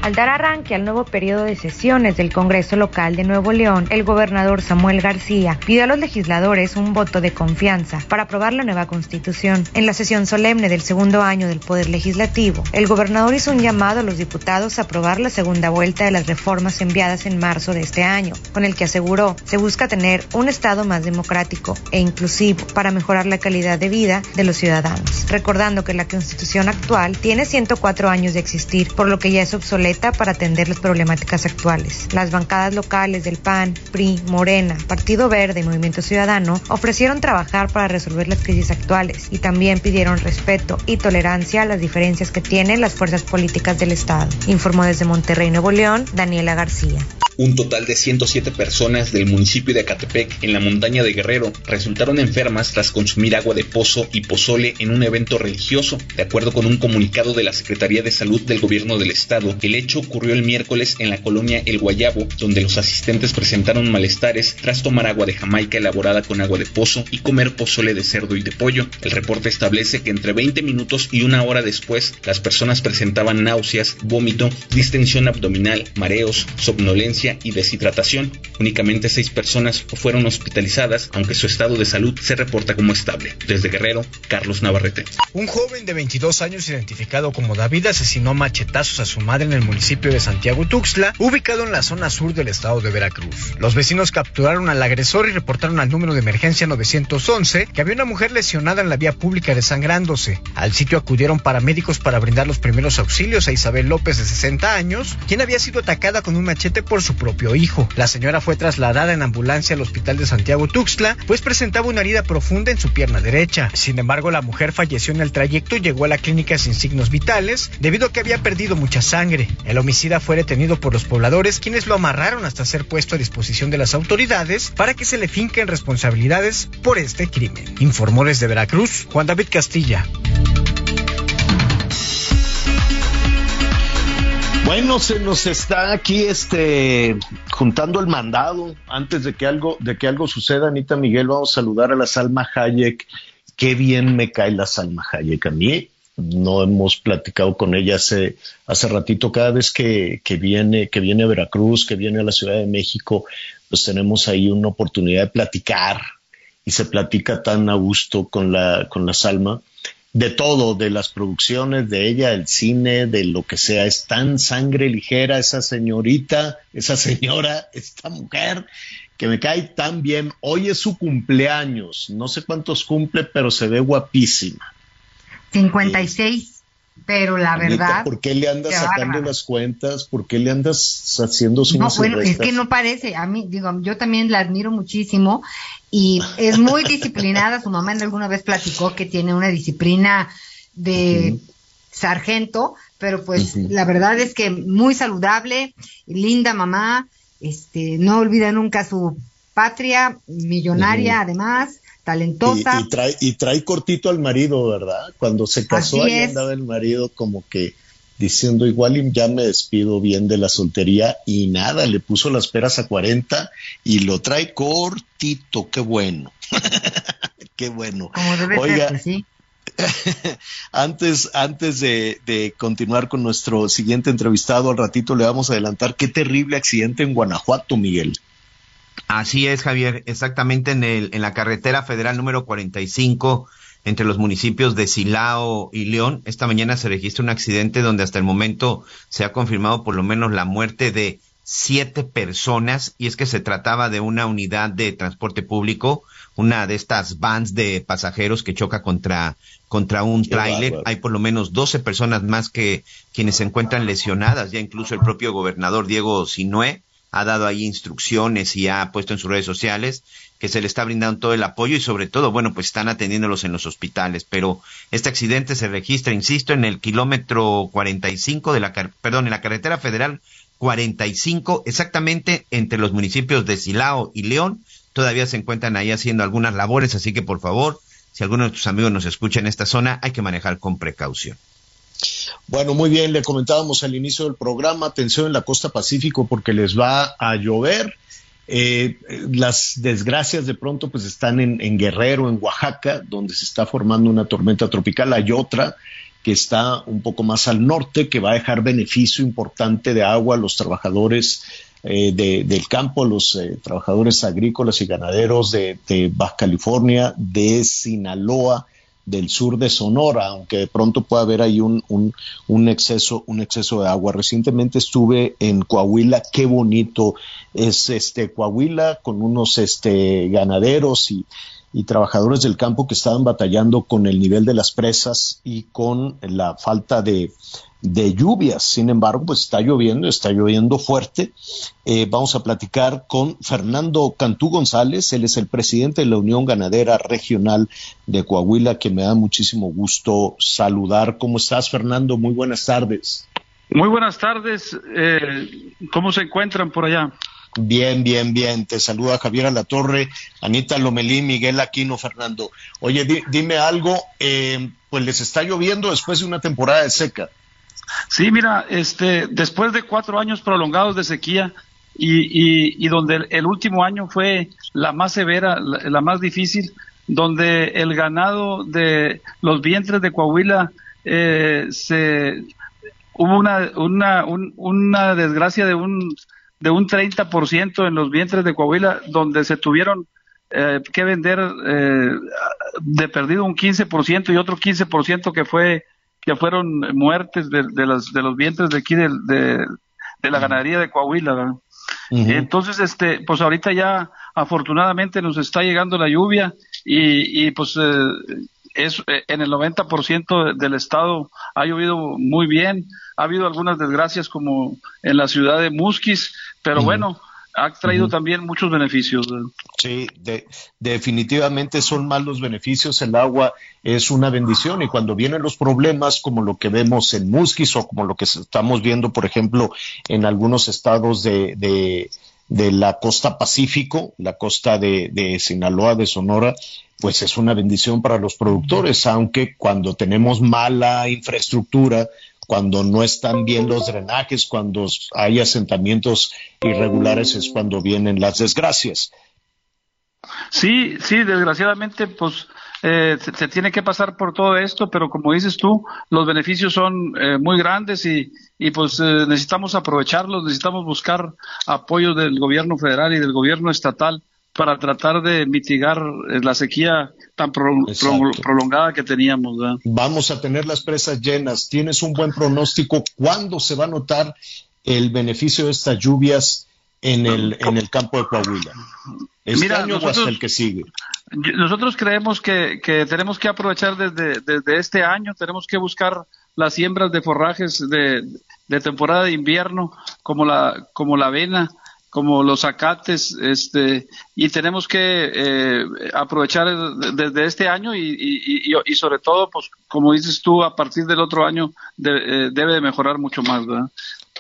Al dar arranque al nuevo periodo de sesiones del Congreso local de Nuevo León, el gobernador Samuel García pidió a los legisladores un voto de confianza para aprobar la nueva constitución. En la sesión solemne del segundo año del Poder Legislativo, el gobernador hizo un llamado a los diputados a aprobar la segunda vuelta de las reformas enviadas en marzo de este año, con el que aseguró se busca tener un Estado más democrático e inclusivo para mejorar la calidad de vida de los ciudadanos. Recordando que la constitución actual tiene 104 años de existir, por lo que ya es obsoleta para atender las problemáticas actuales. Las bancadas locales del PAN, PRI, Morena, Partido Verde y Movimiento Ciudadano ofrecieron trabajar para resolver las crisis actuales y también pidieron respeto y tolerancia a las diferencias que tienen las fuerzas políticas del Estado. Informó desde Monterrey, Nuevo León, Daniela García. Un total de 107 personas del municipio de Acatepec, en la montaña de Guerrero, resultaron enfermas tras consumir agua de pozo y pozole en un evento religioso. De acuerdo con un comunicado de la Secretaría de Salud del Gobierno del Estado, el hecho ocurrió el miércoles en la colonia El Guayabo, donde los asistentes presentaron malestares tras tomar agua de Jamaica elaborada con agua de pozo y comer pozole de cerdo y de pollo. El reporte establece que entre 20 minutos y una hora después, las personas presentaban náuseas, vómito, distensión abdominal, mareos, somnolencia, y deshidratación. Únicamente seis personas fueron hospitalizadas, aunque su estado de salud se reporta como estable. Desde Guerrero, Carlos Navarrete. Un joven de 22 años identificado como David asesinó machetazos a su madre en el municipio de Santiago Tuxtla, ubicado en la zona sur del estado de Veracruz. Los vecinos capturaron al agresor y reportaron al número de emergencia 911 que había una mujer lesionada en la vía pública desangrándose. Al sitio acudieron paramédicos para brindar los primeros auxilios a Isabel López de 60 años, quien había sido atacada con un machete por su propio hijo. La señora fue trasladada en ambulancia al hospital de Santiago Tuxtla, pues presentaba una herida profunda en su pierna derecha. Sin embargo, la mujer falleció en el trayecto y llegó a la clínica sin signos vitales debido a que había perdido mucha sangre. El homicida fue detenido por los pobladores, quienes lo amarraron hasta ser puesto a disposición de las autoridades para que se le finquen responsabilidades por este crimen. Informó desde Veracruz Juan David Castilla. Bueno, se nos está aquí este juntando el mandado. Antes de que algo, de que algo suceda, Anita Miguel, vamos a saludar a la Salma Hayek. Qué bien me cae la Salma Hayek a mí. No hemos platicado con ella hace, hace ratito. Cada vez que, que viene, que viene a Veracruz, que viene a la Ciudad de México, pues tenemos ahí una oportunidad de platicar y se platica tan a gusto con la, con la Salma de todo, de las producciones, de ella, el cine, de lo que sea. Es tan sangre ligera esa señorita, esa señora, esta mujer, que me cae tan bien. Hoy es su cumpleaños, no sé cuántos cumple, pero se ve guapísima. 56. Pero la verdad. ¿Por qué le andas sacando las cuentas? ¿Por qué le andas haciendo su No, bueno, es que no parece. A mí, digo, yo también la admiro muchísimo y es muy disciplinada. Su mamá en alguna vez platicó que tiene una disciplina de sargento, pero pues la verdad es que muy saludable, linda mamá, este, no olvida nunca su patria, millonaria además talentosa. Y, trae, y trae cortito al marido, ¿verdad? Cuando se casó, ahí andaba el marido como que diciendo igual ya me despido bien de la soltería y nada, le puso las peras a 40 y lo trae cortito, qué bueno. qué bueno. Oiga, pues antes, antes de, de, continuar con nuestro siguiente entrevistado, al ratito le vamos a adelantar qué terrible accidente en Guanajuato, Miguel. Así es, Javier, exactamente en, el, en la carretera federal número 45 entre los municipios de Silao y León. Esta mañana se registra un accidente donde hasta el momento se ha confirmado por lo menos la muerte de siete personas y es que se trataba de una unidad de transporte público, una de estas vans de pasajeros que choca contra contra un tráiler. Hay por lo menos 12 personas más que quienes se encuentran lesionadas, ya incluso el propio gobernador Diego Sinué ha dado ahí instrucciones y ha puesto en sus redes sociales que se le está brindando todo el apoyo y sobre todo, bueno, pues están atendiéndolos en los hospitales. Pero este accidente se registra, insisto, en el kilómetro 45 de la, perdón, en la carretera federal 45, exactamente entre los municipios de Silao y León. Todavía se encuentran ahí haciendo algunas labores, así que por favor, si alguno de tus amigos nos escucha en esta zona, hay que manejar con precaución. Bueno, muy bien, le comentábamos al inicio del programa, atención en la costa pacífico porque les va a llover. Eh, las desgracias de pronto pues están en, Guerrero, en Oaxaca, donde se está formando una tormenta tropical. Hay otra que está un poco más al norte, que va a dejar beneficio importante de agua a los trabajadores eh, de, del campo, los eh, trabajadores agrícolas y ganaderos de, de Baja California, de Sinaloa, del sur de Sonora, aunque de pronto pueda haber ahí un, un, exceso, un exceso de agua. Recientemente estuve en Coahuila, qué bonito es este Coahuila con unos este ganaderos y, y trabajadores del campo que estaban batallando con el nivel de las presas y con la falta de, de lluvias. Sin embargo, pues está lloviendo, está lloviendo fuerte. Eh, vamos a platicar con Fernando Cantú González, él es el presidente de la Unión Ganadera Regional de Coahuila, que me da muchísimo gusto saludar. ¿Cómo estás, Fernando? Muy buenas tardes. Muy buenas tardes. Eh, ¿Cómo se encuentran por allá? Bien, bien, bien. Te saluda Javier Alatorre, Anita Lomelí, Miguel Aquino, Fernando. Oye, dime algo, eh, pues les está lloviendo después de una temporada de seca. Sí, mira, este, después de cuatro años prolongados de sequía y, y, donde el, último año fue la más severa, la, más difícil, donde el ganado de los vientres de Coahuila eh, se hubo una, una, una desgracia de un de un 30% en los vientres de Coahuila, donde se tuvieron eh, que vender eh, de perdido un 15% y otro 15% que fue que fueron muertes de, de, los, de los vientres de aquí de, de, la ganadería de Coahuila. Entonces, este, pues ahorita ya afortunadamente nos está llegando la lluvia y, y pues eh, es en el 90% del estado ha llovido muy bien. Ha habido algunas desgracias como en la ciudad de Musquis, pero bueno, ha traído también muchos beneficios. Sí, definitivamente son más los beneficios. El agua es una bendición y cuando vienen los problemas, como lo que vemos en Musquis o como lo que estamos viendo, por ejemplo, en algunos estados de, de, la costa Pacífico, la costa de, de Sinaloa, de Sonora, pues es una bendición para los productores, aunque cuando tenemos mala infraestructura, cuando no están bien los drenajes, cuando hay asentamientos irregulares es cuando vienen las desgracias. Sí, sí, desgraciadamente, pues eh, se, tiene que pasar por todo esto, pero como dices tú, los beneficios son eh, muy grandes y, y pues eh, necesitamos aprovecharlos, necesitamos buscar apoyo del gobierno federal y del gobierno estatal para tratar de mitigar la sequía tan prolongada que teníamos. Vamos a tener las presas llenas. ¿Tienes un buen pronóstico? ¿Cuándo se va a notar el beneficio de estas lluvias en el, en el campo de Coahuila? ¿Este Mira, año nosotros, o hasta el que sigue? Nosotros creemos que, que tenemos que aprovechar desde, desde, este año, tenemos que buscar las siembras de forrajes de, de temporada de invierno, como la, como la avena, como los acates, este, y tenemos que eh, aprovechar desde este año y, y, sobre todo, pues como dices tú, a partir del otro año eh, debe de mejorar mucho más, ¿verdad?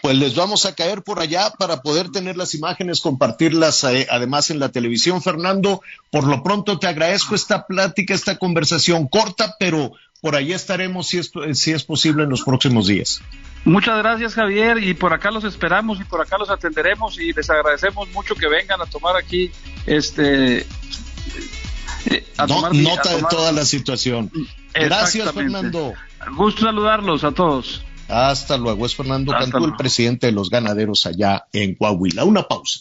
Pues les vamos a caer por allá para poder tener las imágenes, compartirlas eh, además en la televisión. Fernando, por lo pronto te agradezco esta plática, esta conversación corta, pero por allí estaremos si es, si es posible en los próximos días. Muchas gracias Javier y por acá los esperamos y por acá los atenderemos y les agradecemos mucho que vengan a tomar aquí este eh, nota de toda la situación. Gracias Fernando. Gusto saludarlos a todos. Hasta luego. Es Fernando Cantú, el presidente de los ganaderos allá en Coahuila. Una pausa.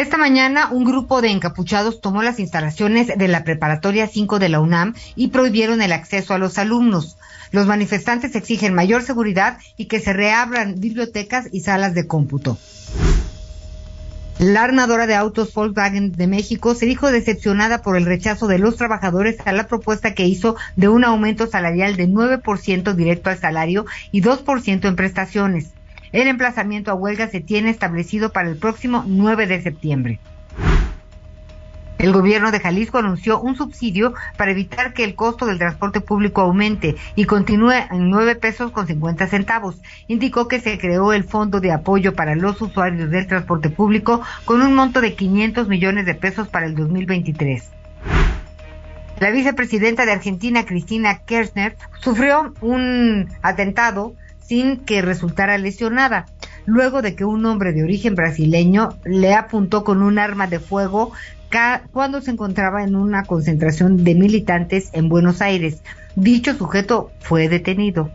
Esta mañana un grupo de encapuchados tomó las instalaciones de la Preparatoria 5 de la UNAM y prohibieron el acceso a los alumnos. Los manifestantes exigen mayor seguridad y que se reabran bibliotecas y salas de cómputo. La armadora de autos Volkswagen de México se dijo decepcionada por el rechazo de los trabajadores a la propuesta que hizo de un aumento salarial de 9% directo al salario y 2% en prestaciones. El emplazamiento a huelga se tiene establecido para el próximo 9 de septiembre. El gobierno de Jalisco anunció un subsidio para evitar que el costo del transporte público aumente y continúe en 9 pesos con 50 centavos. Indicó que se creó el Fondo de Apoyo para los Usuarios del Transporte Público con un monto de 500 millones de pesos para el 2023. La vicepresidenta de Argentina, Cristina Kirchner, sufrió un atentado sin que resultara lesionada, luego de que un hombre de origen brasileño le apuntó con un arma de fuego cuando se encontraba en una concentración de militantes en Buenos Aires. Dicho sujeto fue detenido.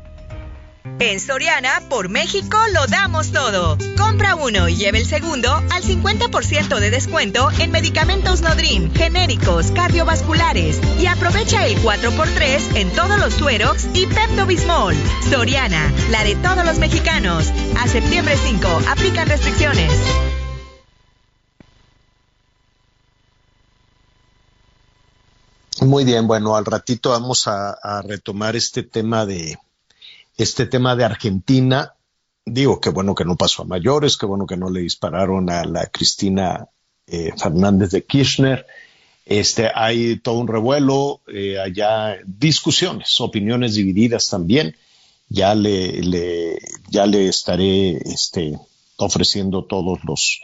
En Soriana, por México, lo damos todo. Compra uno y lleve el segundo al 50% de descuento en medicamentos Nodrim, genéricos, cardiovasculares y aprovecha el 4x3 en todos los Suerox y Pepto Bismol. Soriana, la de todos los mexicanos. A septiembre 5, aplican restricciones. Muy bien, bueno, al ratito vamos a retomar este tema de este tema de Argentina. Digo, qué bueno que no pasó a mayores, qué bueno que no le dispararon a la Cristina eh, Fernández de Kirchner. Este, hay todo un revuelo, eh, allá discusiones, opiniones divididas también. Ya le, le, ya le estaré este, ofreciendo todos los,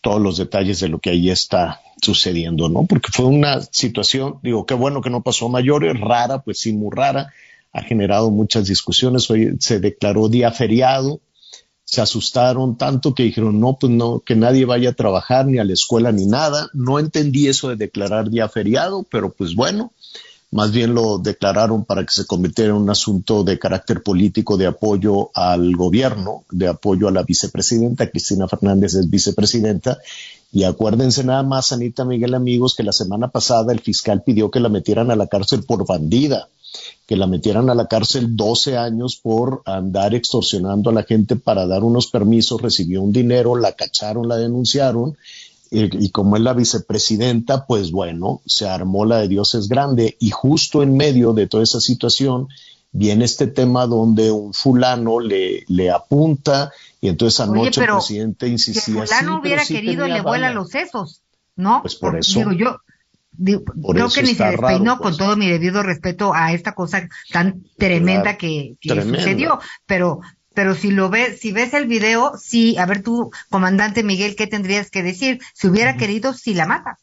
todos los detalles de lo que ahí está sucediendo, ¿no? Porque fue una situación, digo, qué bueno que no pasó a mayores, rara, pues sí, muy rara, ha generado muchas discusiones. Hoy se declaró día feriado, se asustaron tanto que dijeron, no, pues no, que nadie vaya a trabajar ni a la escuela ni nada. No entendí eso de declarar día feriado, pero pues bueno, más bien lo declararon para que se convirtiera en un asunto de carácter político de apoyo al gobierno, de apoyo a la vicepresidenta. Cristina Fernández es vicepresidenta. Y acuérdense nada más, Anita Miguel, amigos, que la semana pasada el fiscal pidió que la metieran a la cárcel por bandida que la metieran a la cárcel 12 años por andar extorsionando a la gente para dar unos permisos, recibió un dinero, la cacharon, la denunciaron y, como es la vicepresidenta, pues bueno, se armó la de Dios es grande y justo en medio de toda esa situación viene este tema donde un fulano le, le apunta y entonces anoche el presidente insistía. Si fulano hubiera querido le vuela los sesos, ¿no? Pues por eso. Digo yo, creo que ni se despeinó con pues. todo mi debido respeto a esta cosa tan tremenda que, sucedió, pero pero si lo ves, si ves el video, sí, a ver tú, comandante Miguel, ¿qué tendrías que decir? Si hubiera querido, si la mata.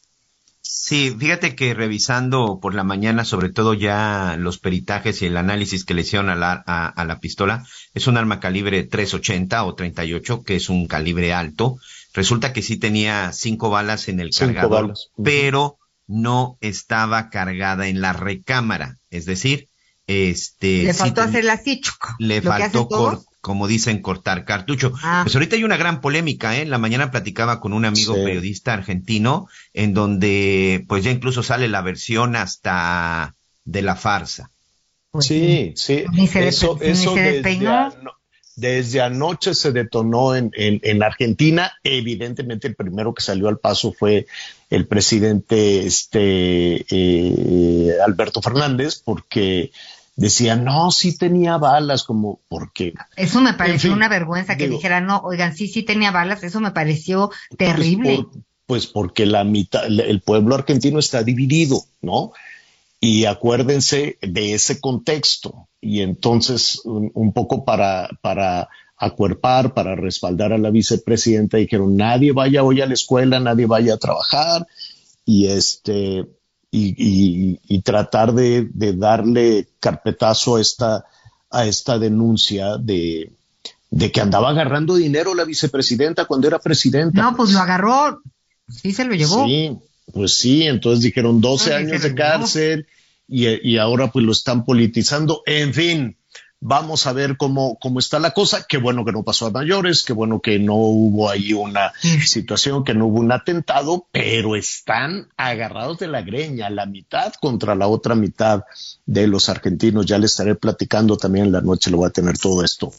Sí, fíjate que revisando por la mañana, sobre todo ya los peritajes y el análisis que le hicieron a la, a, la pistola, es un arma calibre 380 o 38, que es un calibre alto. Resulta que sí tenía cinco balas en el cargador, pero no estaba cargada en la recámara, es decir, este le faltó hacer la así, le faltó como dicen cortar cartucho. Ah. Pues ahorita hay una gran polémica, ¿eh? En la mañana platicaba con un amigo periodista argentino en donde pues ya incluso sale la versión hasta de la farsa. Pues sí, sí, eso, eso desde anoche se detonó en, en, Argentina. Evidentemente, el primero que salió al paso fue el presidente este, eh, Alberto Fernández, porque decía, no, sí tenía balas, como, porque. Eso me pareció una vergüenza que dijera, no, oigan, sí, sí tenía balas, eso me pareció pues terrible. pues porque la mitad, el pueblo argentino está dividido, ¿no? Y acuérdense de ese contexto. Y entonces, un, poco para, para acuerpar, para respaldar a la vicepresidenta, dijeron, nadie vaya hoy a la escuela, nadie vaya a trabajar. Y este, y, y, tratar de, de, darle carpetazo a esta, a esta denuncia de, de que andaba agarrando dinero la vicepresidenta cuando era presidenta. No, pues lo agarró, sí se lo llevó. Sí, pues sí, entonces dijeron 12 años de cárcel y, y, ahora pues lo están politizando. En fin, vamos a ver cómo, cómo está la cosa. Qué bueno que no pasó a mayores, qué bueno que no hubo ahí una situación, que no hubo un atentado, pero están agarrados de la greña, la mitad contra la otra mitad de los argentinos. Ya les estaré platicando también en la noche, lo voy a tener todo esto.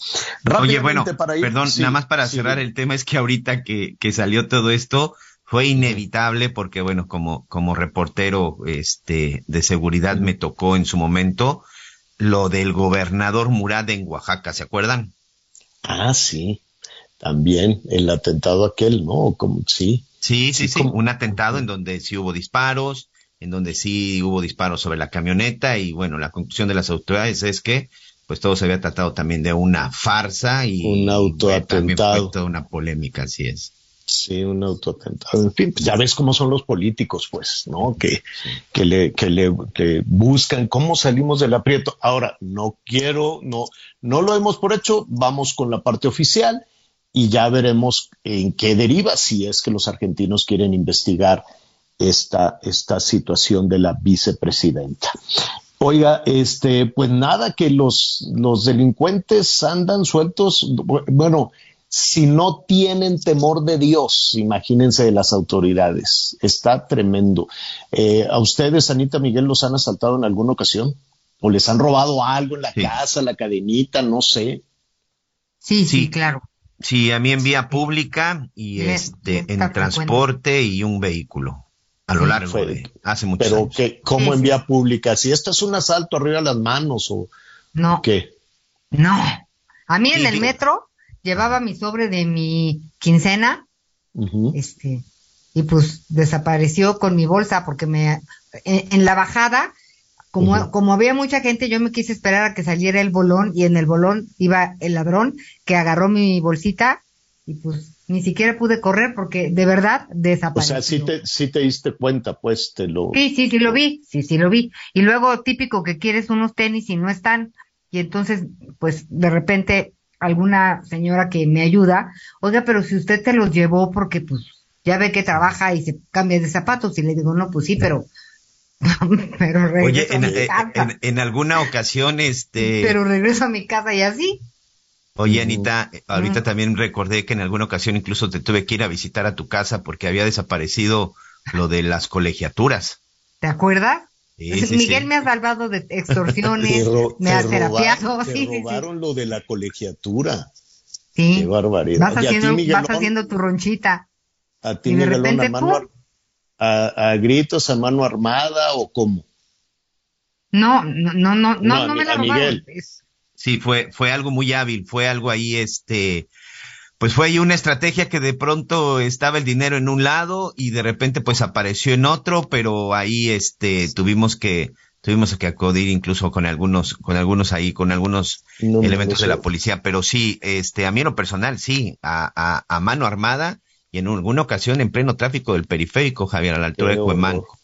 Oye, bueno, perdón, nada más para cerrar el tema, es que ahorita que, que salió todo esto, fue inevitable porque bueno como como reportero este de seguridad me tocó en su momento lo del gobernador Murad en Oaxaca se acuerdan ah sí. También el atentado aquel no como sí. Sí sí sí, un atentado en donde sí hubo disparos en donde sí hubo disparos sobre la camioneta y bueno la conclusión de las autoridades es que pues todo se había tratado también de una farsa y un autoatentado. toda una polémica así es Sí, un autoatentado. En fin, pues ya ves cómo son los políticos, pues, ¿no? Que, que, le, que le buscan cómo salimos del aprieto. Ahora, no quiero, no, no lo hemos por hecho, vamos con la parte oficial y ya veremos en qué deriva si es que los argentinos quieren investigar esta, esta situación de la vicepresidenta. Oiga, este, pues nada, que los, los delincuentes andan sueltos, bueno, si no tienen temor de Dios, imagínense de las autoridades. Está tremendo. Eh, ¿A ustedes, Anita Miguel, los han asaltado en alguna ocasión? ¿O les han robado algo en la casa, la cadenita, no sé? Sí, sí, claro. Sí, a mí en vía pública y este, en transporte y un vehículo. A lo largo, Fue- de- hace muchos Pero años. que, ¿cómo Sí, en sí. vía pública? Si esto es un asalto arriba de las manos o No, qué. no. A mí en el metro llevaba mi sobre de mi quincena, este, y pues desapareció con mi bolsa porque me, en, en la bajada, como, como había mucha gente, yo me quise esperar a que saliera el bolón y en el bolón iba el ladrón que agarró mi bolsita y pues ni siquiera pude correr porque de verdad O desapareció. sea, sí te, sí te diste cuenta, pues te lo. Sí, sí, sí lo vi, sí, sí lo vi. Y luego típico que quieres unos tenis y no están. Y entonces, pues de repente alguna señora que me ayuda, oiga, pero si usted te los llevó porque pues ya ve que trabaja y se cambia de zapatos y le digo, no, pues sí, pero... pero regreso Oye, en, a mi eh, casa. en- en alguna ocasión, este, Pero regreso a mi casa y así. oye, Anita, ahorita también recordé que en alguna ocasión incluso te tuve que ir a visitar a tu casa porque había desaparecido lo de las colegiaturas. ¿Te acuerdas? Sí, sí, Miguel sí. me ha salvado de extorsiones, Te me te ha roba- terapiado. te sí, sí, sí. robaron lo de la colegiatura. Sí. Qué barbaridad. Vas ti, haciendo, Miguelón, vas haciendo tu ronchita. a ti, y de Miguelón, repente, a mano ¡pum! ar- a, a gritos, a mano armada o cómo? No, no, no, no, no, No, a me la robaron. Miguel. Es- Sí, fue, fue algo muy hábil, fue algo ahí, este, pues fue ahí una estrategia que de pronto estaba el dinero en un lado y de repente pues apareció en otro, pero ahí este tuvimos que tuvimos que acudir incluso con algunos con algunos ahí con algunos No me elementos de la policía, pero sí, este a mí en lo personal sí, a, a, a mano armada y en alguna ocasión en pleno tráfico del periférico, Javier, a la altura Qué de Cuemanco.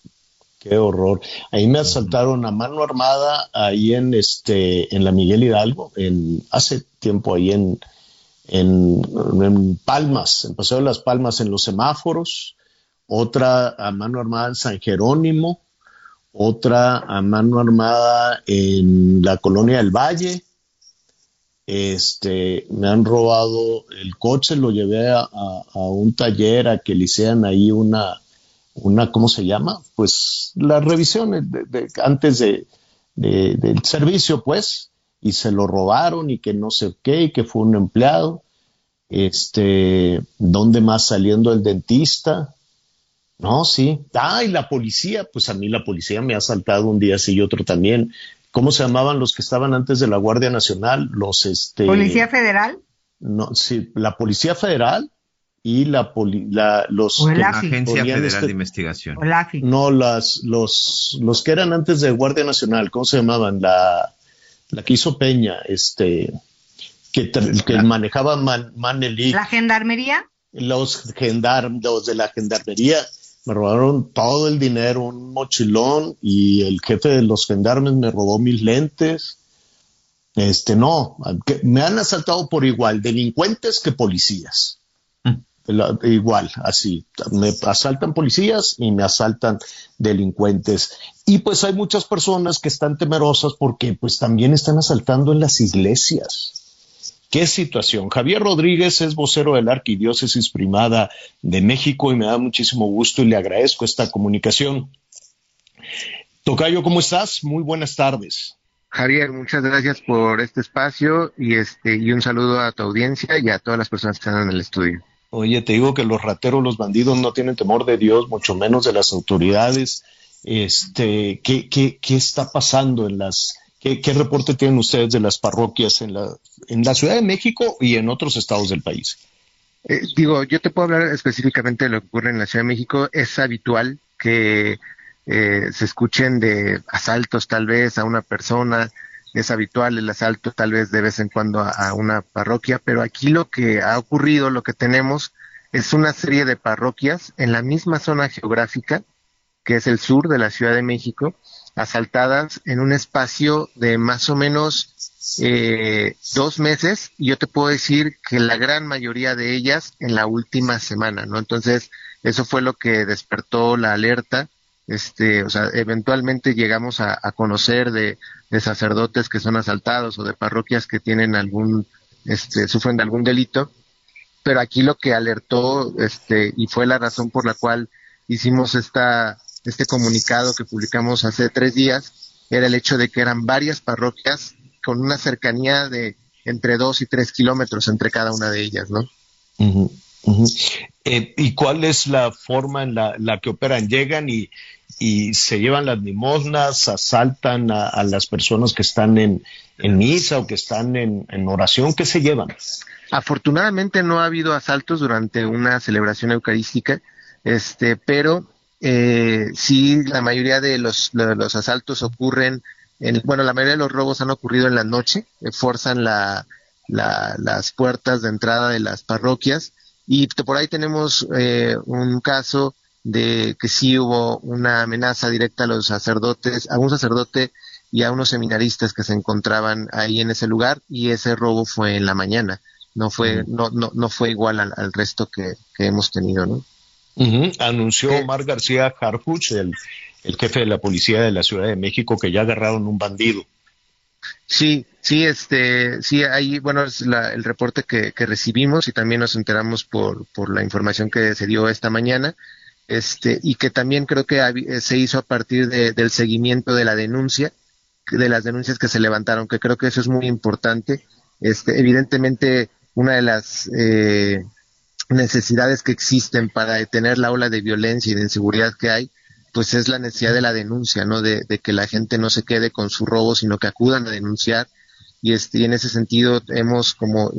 Qué horror. Ahí me asaltaron a mano armada ahí en este en la Miguel Hidalgo, en hace tiempo ahí en en, en Palmas, en Paseo de las Palmas en los semáforos, otra a mano armada en San Jerónimo, otra a mano armada en la colonia del Valle. Este, me han robado el coche, lo llevé a, a- un taller a que le hicieran ahí una, una, ¿cómo se llama? Pues las revisiones antes de- del servicio, pues, y se lo robaron y que no sé qué, y que fue un empleado. Este, ¿dónde más saliendo el dentista? No, sí. Ah, y la policía, pues a mí la policía me ha asaltado un día sí y otro también. ¿Cómo se llamaban los que estaban antes de la Guardia Nacional? Los, este. Policía Federal. No, sí, la Policía Federal y la, poli- la los O el que AFI. Agencia ponían Federal este- de Investigación. O la AFI. no, las, los, los que eran antes de Guardia Nacional, ¿cómo se llamaban? La, la que hizo Peña, este, que, manejaba Man, La gendarmería. los gendarm, los de la gendarmería, me robaron todo el dinero, un mochilón, y el jefe de los gendarmes me robó mis lentes. Este, no, me han asaltado por igual, delincuentes que policías. Igual, así. Me asaltan policías y me asaltan delincuentes. Y pues hay muchas personas que están temerosas porque pues también están asaltando en las iglesias. ¿Qué situación? Javier Rodríguez es vocero de la Arquidiócesis Primada de México y me da muchísimo gusto y le agradezco esta comunicación. Tocayo, ¿cómo estás? Muy buenas tardes. Javier, muchas gracias por este espacio y este y un saludo a tu audiencia y a todas las personas que están en el estudio. Oye, te digo que los rateros, los bandidos no tienen temor de Dios, mucho menos de las autoridades. Este, ¿qué, qué, qué está pasando en las, qué, qué reporte tienen ustedes de las parroquias en la, en la Ciudad de México y en otros estados del país? Eh, digo, yo te puedo hablar específicamente de lo que ocurre en la Ciudad de México. Es habitual que eh, se escuchen de asaltos tal vez a una persona, es habitual el asalto tal vez de vez en cuando a, una parroquia, pero aquí lo que ha ocurrido, lo que tenemos es una serie de parroquias en la misma zona geográfica, que es el sur de la Ciudad de México, asaltadas en un espacio de más o menos eh, dos meses y yo te puedo decir que la gran mayoría de ellas en la última semana, ¿no? Entonces, eso fue lo que despertó la alerta. Este, o sea, eventualmente llegamos a, conocer de, de sacerdotes que son asaltados o de parroquias que tienen algún, este, sufren de algún delito. Pero aquí lo que alertó, este, y fue la razón por la cual hicimos esta, este comunicado que publicamos hace tres días, era el hecho de que eran varias parroquias con una cercanía de entre dos y tres kilómetros entre cada una de ellas, ¿no? Ujú. Eh, ¿Y cuál es la forma en la, que operan? ¿Llegan y, y, se llevan las limosnas, asaltan a, las personas que están en, misa o que están en, en, oración? ¿Qué se llevan? Afortunadamente no ha habido asaltos durante una celebración eucarística, este, pero eh, sí la mayoría de los, los asaltos ocurren, en, bueno, la mayoría de los robos han ocurrido en la noche, eh, forzan la, las puertas de entrada de las parroquias y por ahí tenemos eh, un caso de que sí hubo una amenaza directa a los sacerdotes, a un sacerdote y a unos seminaristas que se encontraban ahí en ese lugar y ese robo fue en la mañana. No fue no no no fue igual al, resto que, hemos tenido no anunció Omar García Harfuch el, el jefe de la policía de la Ciudad de México que ya agarraron un bandido. Sí, sí, este, sí, ahí, bueno, es el reporte que, recibimos y también nos enteramos por, por la información que se dio esta mañana, este, y que también creo que se hizo a partir del seguimiento de la denuncia, de las denuncias que se levantaron, que creo que eso es muy importante. Este, evidentemente, una de las eh, necesidades que existen para detener la ola de violencia y de inseguridad que hay, pues es la necesidad de la denuncia, ¿no? De, que la gente no se quede con su robo, sino que acudan a denunciar. Y, este, en ese sentido hemos como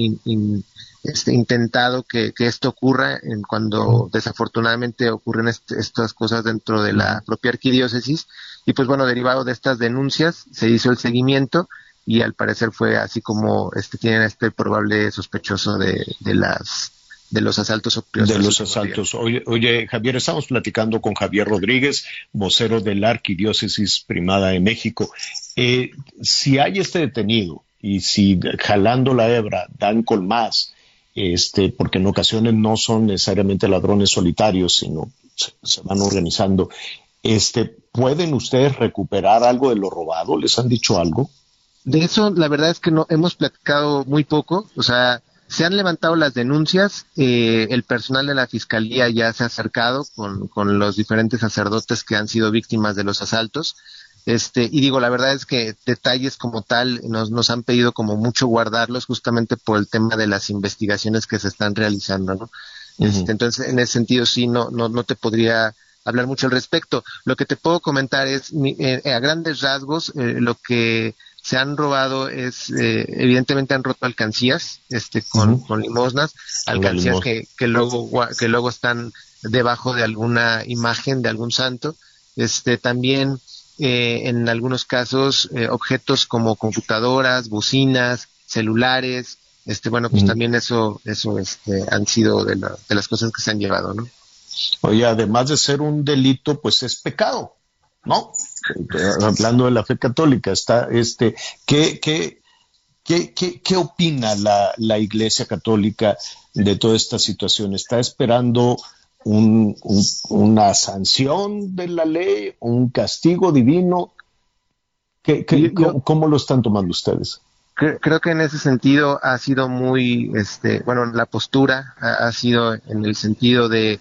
este, intentado que, esto ocurra en cuando desafortunadamente ocurren estas cosas dentro de la propia arquidiócesis. Y pues bueno, derivado de estas denuncias se hizo el seguimiento y al parecer fue así como este tienen este probable sospechoso de, de las de los asaltos De los asaltos. Oye, Javier, estamos platicando con Javier Rodríguez, vocero de la Arquidiócesis Primada de México. Eh, si hay este detenido y si jalando la hebra dan con más, este, porque en ocasiones no son necesariamente ladrones solitarios, sino se, se van organizando, este, ¿pueden ustedes recuperar algo de lo robado? ¿Les han dicho algo? De eso, la verdad es que no hemos platicado muy poco. O sea, se han levantado las denuncias, eh, el personal de la Fiscalía ya se ha acercado con, los diferentes sacerdotes que han sido víctimas de los asaltos. Este, y digo, la verdad es que detalles como tal nos, nos han pedido como mucho guardarlos justamente por el tema de las investigaciones que se están realizando, ¿no? Este, entonces, en ese sentido, sí, no, no, no te podría hablar mucho al respecto. Lo que te puedo comentar es, eh, a grandes rasgos, eh, lo que se han robado es, eh, evidentemente han roto alcancías, este, con, con limosnas, alcancías que, que luego, que luego están debajo de alguna imagen de algún santo, este, también, eh, en algunos casos, eh, objetos como computadoras, bocinas, celulares, este, bueno, pues también eso, eso, este, han sido de, de las cosas que se han llevado, ¿no? Oye, además de ser un delito, pues es pecado. ¿no? Hablando de la fe católica, está este, ¿qué, qué, qué, qué, opina la, la, Iglesia Católica de toda esta situación? ¿Está esperando un, una sanción de la ley, un castigo divino? ¿Qué, cómo, lo están tomando ustedes? Creo que en ese sentido ha sido muy, este, bueno, la postura ha sido en el sentido de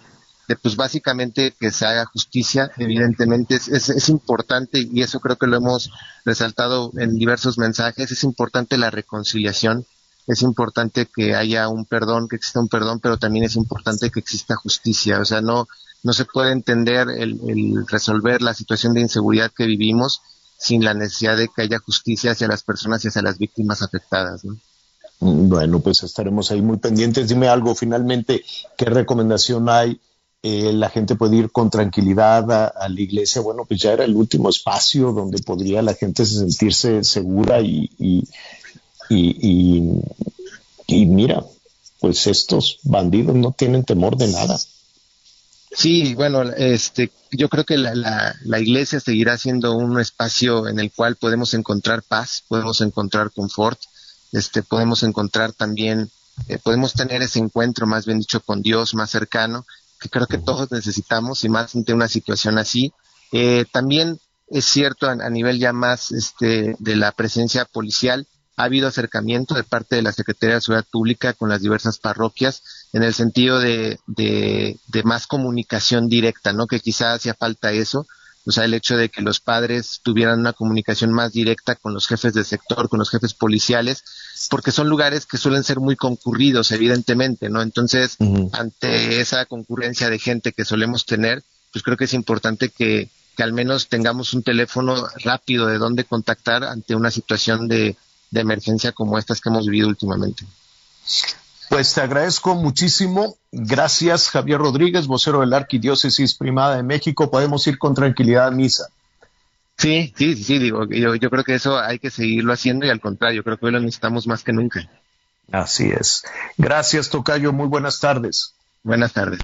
pues básicamente que se haga justicia, evidentemente es, es, importante y eso creo que lo hemos resaltado en diversos mensajes, es importante la reconciliación, es importante que haya un perdón, que exista un perdón, pero también es importante que exista justicia, o sea, no, no se puede entender el, resolver la situación de inseguridad que vivimos sin la necesidad de que haya justicia hacia las personas y hacia las víctimas afectadas. ¿no? Bueno, pues estaremos ahí muy pendientes. Dime algo finalmente, ¿qué recomendación hay eh, la gente puede ir con tranquilidad a, la iglesia. Bueno, pues ya era el último espacio donde podría la gente sentirse segura y, y, y, mira, pues estos bandidos no tienen temor de nada. Sí, bueno, este, yo creo que la, la, la, iglesia seguirá siendo un espacio en el cual podemos encontrar paz, podemos encontrar confort, este, podemos encontrar también, eh, podemos tener ese encuentro, más bien dicho, con Dios más cercano que creo que todos necesitamos y más ante una situación así. Eh, también es cierto a, nivel ya más este, de la presencia policial, ha habido acercamiento de parte de la Secretaría de Seguridad Pública con las diversas parroquias en el sentido de, de, más comunicación directa, ¿no? Que quizás hacía falta eso. o sea, el hecho de que los padres tuvieran una comunicación más directa con los jefes de sector, con los jefes policiales, porque son lugares que suelen ser muy concurridos, evidentemente, ¿no? Entonces, ante esa concurrencia de gente que solemos tener, pues creo que es importante que, que al menos tengamos un teléfono rápido de dónde contactar ante una situación de, de emergencia como estas que hemos vivido últimamente. Pues te agradezco muchísimo. Gracias, Javier Rodríguez, vocero de la Arquidiócesis Primada de México. Podemos ir con tranquilidad a misa. Sí, sí, sí, digo, yo, yo creo que eso hay que seguirlo haciendo y al contrario, creo que hoy lo necesitamos más que nunca. Así es. Gracias, Tocayo. Muy buenas tardes. Buenas tardes.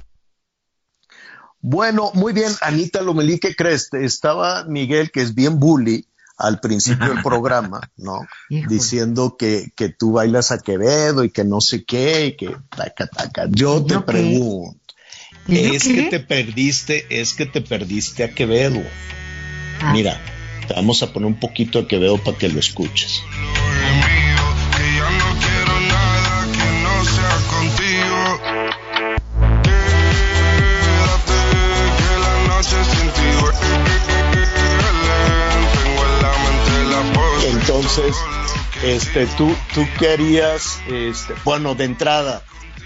Bueno, muy bien, Anita Lomelí, ¿qué crees? Estaba Miguel, que es bien bully, al principio del programa, ¿no? Diciendo que, que tú bailas a Quevedo y que no sé qué, y que taca, taca. Yo te pregunto, es que te perdiste, es que te perdiste a Quevedo. Ah. Mira, te vamos a poner un poquito a Quevedo para que lo escuches. Entonces, este, tú, tú querías, este, bueno, de entrada,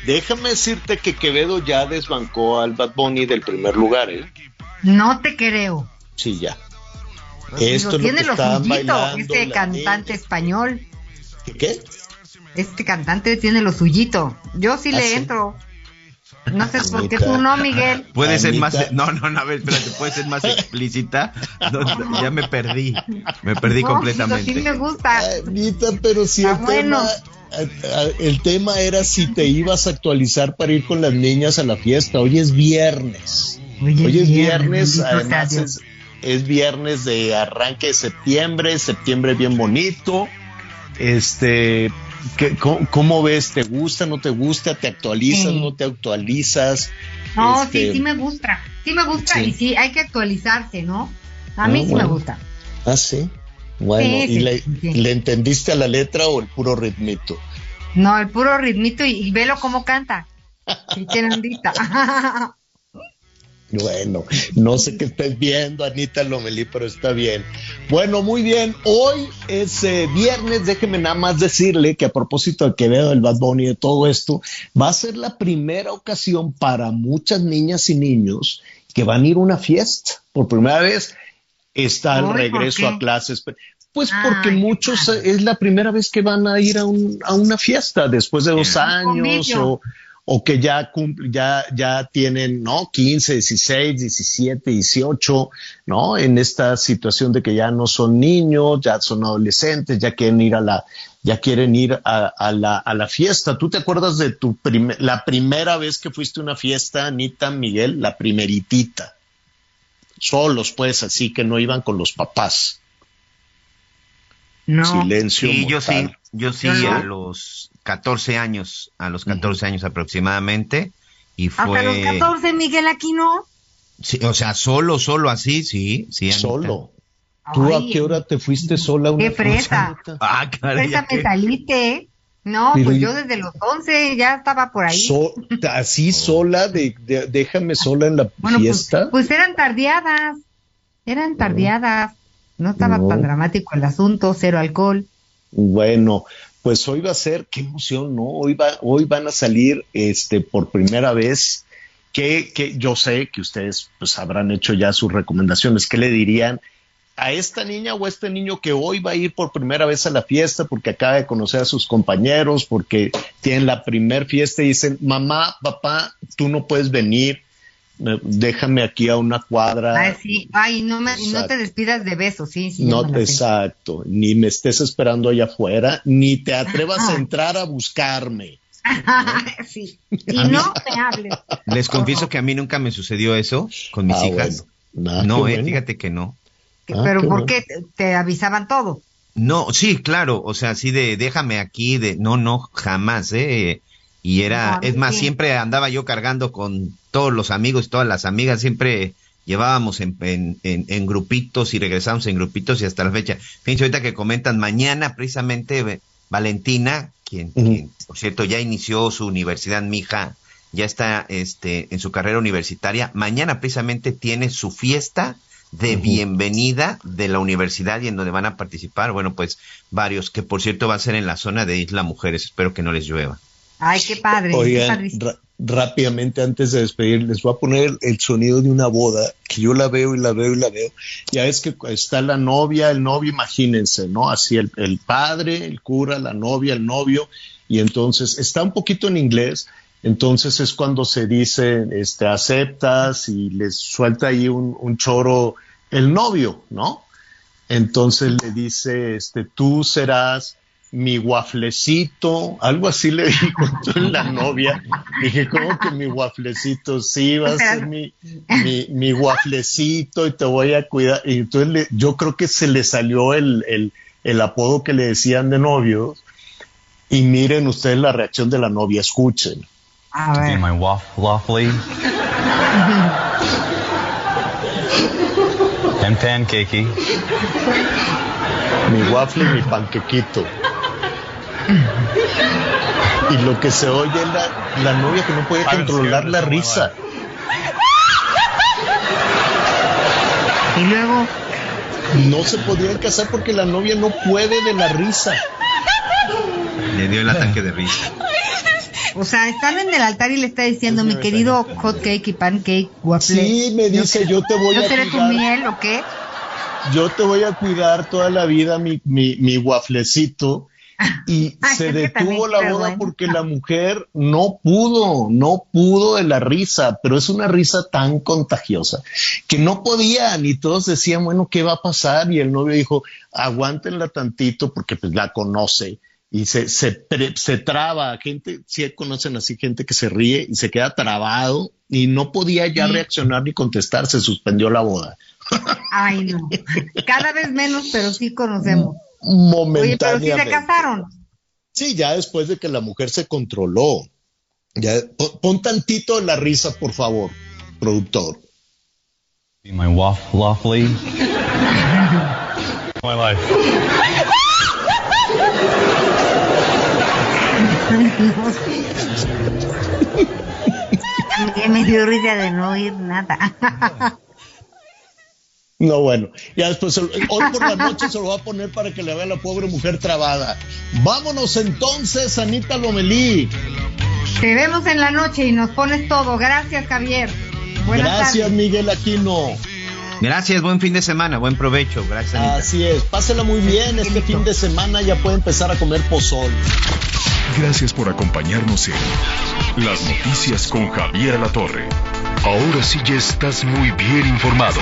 déjame decirte que Quevedo ya desbancó al Bad Bunny del primer lugar, ¿eh? No te creo. Sí, ya. Digo, Esto lo tiene que lo suyito, bailando este cantante español. ¿Qué? Este cantante tiene lo suyito. Yo sí ¿Ah, le sí? entro. No sé por qué tú no, Miguel. Puede ser más, no, no, no, a ver, espérate, puede ser más explícita. No, ya me perdí, me perdí No, completamente. sí me gusta. Anita, pero si el bueno. tema, el tema era si te ibas a actualizar para ir con las niñas a la fiesta. Hoy es viernes. Hoy es Hoy es viernes, viernes, además es viernes de arranque de septiembre, septiembre bien bonito. Este, ¿qué- cómo, cómo ves? ¿Te gusta, no te gusta? ¿Te actualizas, Sí. no te actualizas? No, Este, sí, sí me gusta. Sí me gusta Sí. y sí, hay que actualizarse, ¿no? A Ah, mí sí bueno. me gusta. Ah, sí. Bueno, Sí, ¿y sí, le, sí. le entendiste a la letra o el puro ritmito? No, el puro ritmito y, y velo cómo canta. Sí, tiene ondita. Bueno, no sé qué estés viendo, Anita Lomelí, pero está bien. Bueno, muy bien. Hoy es eh, viernes. Déjeme nada más decirle que a propósito de Quevedo, el Bad Bunny y de todo esto, va a ser la primera ocasión para muchas niñas y niños que van a ir a una fiesta. Por primera vez está el Ay, ¿por regreso a clases. Pues porque muchos es la primera vez que van a ir a, un- a una fiesta después de dos años o, o que ya cumple, ya, ya tienen, ¿no? 15, 16, 17, 18, ¿no? En esta situación de que ya no son niños, ya son adolescentes, ya quieren ir a la, ya quieren ir a, la, a la fiesta. ¿Tú te acuerdas de tu la primera vez que fuiste a una fiesta, Anita, Miguel? La primeritita. Solos, pues, así que no iban con los papás. No. Silencio. Sí, yo sí, yo sí no. a los 14 años, a los 14 años aproximadamente, y Hasta fue, los 14, Miguel, aquí no. sí, o sea, solo, solo así, sí, sí. Anita. Solo. ¿Tú a qué hora te fuiste sola una Qué fresa. Ah, caray, Esa ya que- me saliste. No, Pero pues yo desde los 11 ya estaba por ahí. So- así sola, de, de- déjame sola en la Bueno, pues, fiesta. pues eran tardeadas. Eran tardeadas. No estaba No. tan dramático el asunto, cero alcohol. Bueno, pues hoy va a ser, qué emoción, ¿no? Hoy, va, hoy van a salir este, por primera vez, que, que yo sé que ustedes pues habrán hecho ya sus recomendaciones, ¿qué le dirían a esta niña o a este niño que hoy va a ir por primera vez a la fiesta porque acaba de conocer a sus compañeros, porque tienen la primer fiesta y dicen, mamá, papá, tú no puedes venir, déjame aquí a una cuadra. Ay, sí. Ay, no, me, no Exacto. te despidas de besos, sí, sí. No, exacto, ni me estés esperando allá afuera, ni te atrevas a Ajá. entrar a buscarme. sí. Y no me hables. Les confieso que a mí nunca me sucedió eso con mis Ah, hijas. bueno. Ah, no, eh, bueno. fíjate que no. Ah, Pero qué ¿por bueno. qué te, te avisaban todo? No, sí, claro, o sea, así de déjame aquí, de no, no, jamás, ¿eh? Y era, No, es más, sí. siempre andaba yo cargando con todos los amigos, todas las amigas, siempre llevábamos en, en, en, en grupitos y regresamos en grupitos y hasta la fecha. Fíjense, ahorita que comentan, mañana precisamente eh, Valentina, quien, por cierto, ya inició su universidad, mi hija, ya está este, en su carrera universitaria, mañana precisamente tiene su fiesta de bienvenida de la universidad y en donde van a participar, bueno, pues varios, que por cierto va a ser en la zona de Isla Mujeres, espero que no les llueva. Ay, qué padre. Oigan, rápidamente antes de despedir, les voy a poner el sonido de una boda, que yo la veo y la veo y la veo. Ya es que está la novia, el novio, imagínense, ¿no? Así el, padre, el cura, la novia, el novio, y entonces está un poquito en inglés, entonces es cuando se dice, este, aceptas y les suelta ahí un, un choro el novio, ¿no? Entonces le dice, este, tú serás mi guaflecito, algo así le dijo la novia. Dije, ¿cómo que mi guaflecito? Sí, va a ser mi, mi, mi guaflecito y te voy a cuidar. Y entonces yo creo que se le salió el, el, el apodo que le decían de novios. Y miren ustedes la reacción de la novia, escuchen. A ver. My waf waffly. and pancakey. Mi waffle y mi panquequito. Y lo que se oye es la, la novia que no puede controlar la risa. Y luego. No se podían casar porque la novia no puede de la risa. Le dio el ataque de risa. O sea, están en el altar y le está diciendo, mi querido hot cake y pancake, waffle. Sí, me dice, yo te voy ¿Yo a seré tu miel o qué? Yo te voy a cuidar toda la vida, mi, mi, mi guaflecito. Y Ay, se detuvo la boda bueno. porque la mujer no pudo, no pudo de la risa, pero es una risa tan contagiosa que no podían y todos decían, bueno, ¿qué va a pasar? Y el novio dijo, aguántenla tantito porque pues la conoce y se, se, se traba, gente, sí conocen así gente que se ríe y se queda trabado y no podía ya reaccionar ni contestar, se suspendió la boda. Ay, no. Cada vez menos, pero sí conocemos. Oye, pero sí se Momentáneamente. casaron. Sí, ya después de que la mujer se controló. Ya, pon, pon tantito de la risa, por favor, productor. My waf waffly. My life. También me dio risa de no oír nada. No, bueno, ya después, hoy por la noche se lo va a poner para que le vea a la pobre mujer trabada. Vámonos entonces, Anita Lomelí. Te vemos en la noche y nos pones todo. Gracias, Javier. Buenas Gracias, tardes. Miguel Aquino. Gracias, buen fin de semana, buen provecho. Gracias, Anita. Así es, pásela muy bien. Este fin de semana ya puede empezar a comer pozol. Gracias por acompañarnos en Las Noticias con Javier Alatorre. Ahora sí ya estás muy bien informado.